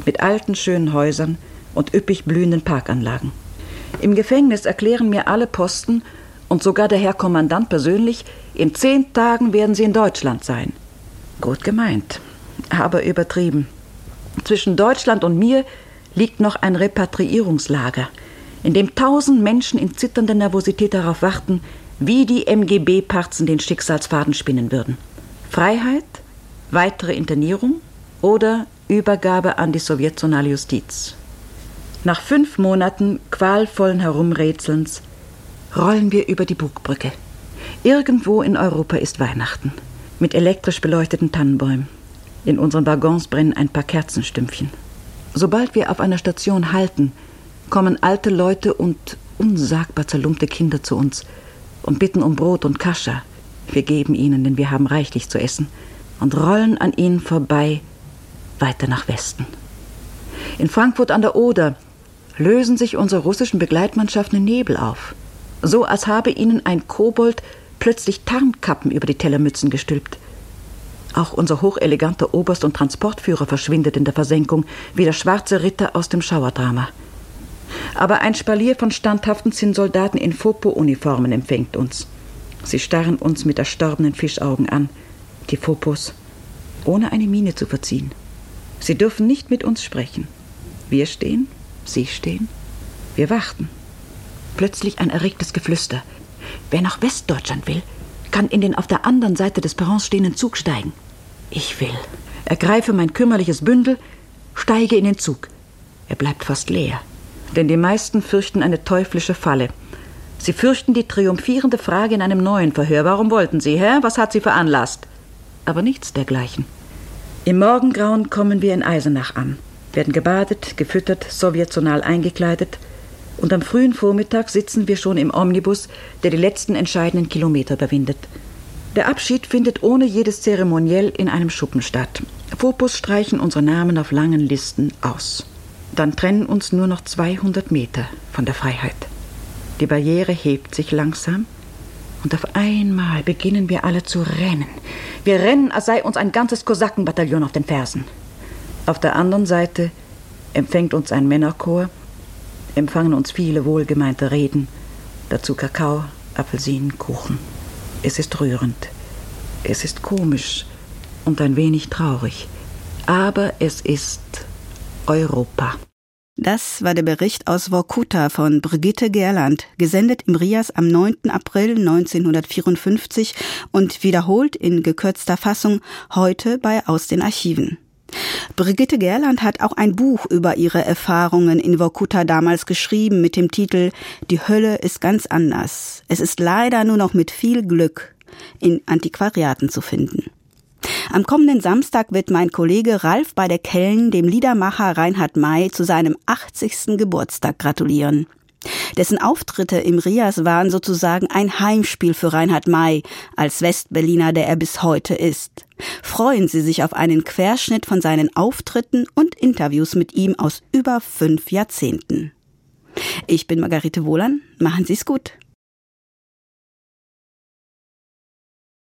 Mit alten, schönen Häusern und üppig blühenden Parkanlagen. Im Gefängnis erklären mir alle Posten und sogar der Herr Kommandant persönlich, in zehn Tagen werden sie in Deutschland sein. Gut gemeint, aber übertrieben. Zwischen Deutschland und mir liegt noch ein Repatriierungslager, in dem tausend Menschen in zitternder Nervosität darauf warten, wie die MGB-Parzen den Schicksalsfaden spinnen würden. Freiheit, weitere Internierung oder Übergabe an die sowjetzonale Justiz. Nach fünf Monaten qualvollen Herumrätselns rollen wir über die Bugbrücke. Irgendwo in Europa ist Weihnachten, mit elektrisch beleuchteten Tannenbäumen. In unseren Waggons brennen ein paar Kerzenstümpchen. Sobald wir auf einer Station halten, kommen alte Leute und unsagbar zerlumpte Kinder zu uns und bitten um Brot und Kascha. Wir geben ihnen, denn wir haben reichlich zu essen, und rollen an ihnen vorbei weiter nach Westen. In Frankfurt an der Oder lösen sich unsere russischen Begleitmannschaften in Nebel auf. So als habe ihnen ein Kobold plötzlich Tarnkappen über die Tellermützen gestülpt. Auch unser hocheleganter Oberst und Transportführer verschwindet in der Versenkung wie der schwarze Ritter aus dem Schauerdrama. Aber ein Spalier von standhaften Zinnsoldaten in Fopo-Uniformen empfängt uns. Sie starren uns mit erstorbenen Fischaugen an, die Fopos, ohne eine Miene zu verziehen. Sie dürfen nicht mit uns sprechen. Wir stehen, Sie stehen, wir warten. Plötzlich ein erregtes Geflüster. Wer nach Westdeutschland will, kann in den auf der anderen Seite des Perrons stehenden Zug steigen. Ich will. Ergreife mein kümmerliches Bündel, steige in den Zug. Er bleibt fast leer. Denn die meisten fürchten eine teuflische Falle. Sie fürchten die triumphierende Frage in einem neuen Verhör. Warum wollten Sie, Herr? Was hat Sie veranlasst? Aber nichts dergleichen. Im Morgengrauen kommen wir in Eisenach an, werden gebadet, gefüttert, sowjetzonal eingekleidet, und am frühen Vormittag sitzen wir schon im Omnibus, der die letzten entscheidenden Kilometer überwindet. Der Abschied findet ohne jedes Zeremoniell in einem Schuppen statt. Fopus streichen unsere Namen auf langen Listen aus. Dann trennen uns nur noch 200 Meter von der Freiheit. Die Barriere hebt sich langsam und auf einmal beginnen wir alle zu rennen. Wir rennen, als sei uns ein ganzes Kosakenbataillon auf den Fersen. Auf der anderen Seite empfängt uns ein Männerchor, empfangen uns viele wohlgemeinte Reden, dazu Kakao, Apfelsinen, Kuchen. Es ist rührend, es ist komisch und ein wenig traurig, aber es ist Europa. Das war der Bericht aus Vorkuta von Brigitte Gerland, gesendet im Rias am 9. April 1954 und wiederholt in gekürzter Fassung heute bei Aus den Archiven. Brigitte Gerland hat auch ein Buch über ihre Erfahrungen in Vorkuta damals geschrieben mit dem Titel Die Hölle ist ganz anders. Es ist leider nur noch mit viel Glück in Antiquariaten zu finden. Am kommenden Samstag wird mein Kollege Ralf bei der Kellen dem Liedermacher Reinhard May zu seinem 80. Geburtstag gratulieren. Dessen Auftritte im Rias waren sozusagen ein Heimspiel für Reinhard May als Westberliner, der er bis heute ist. Freuen Sie sich auf einen Querschnitt von seinen Auftritten und Interviews mit ihm aus über fünf Jahrzehnten. Ich bin Margarete Wohlan. Machen Sie es gut.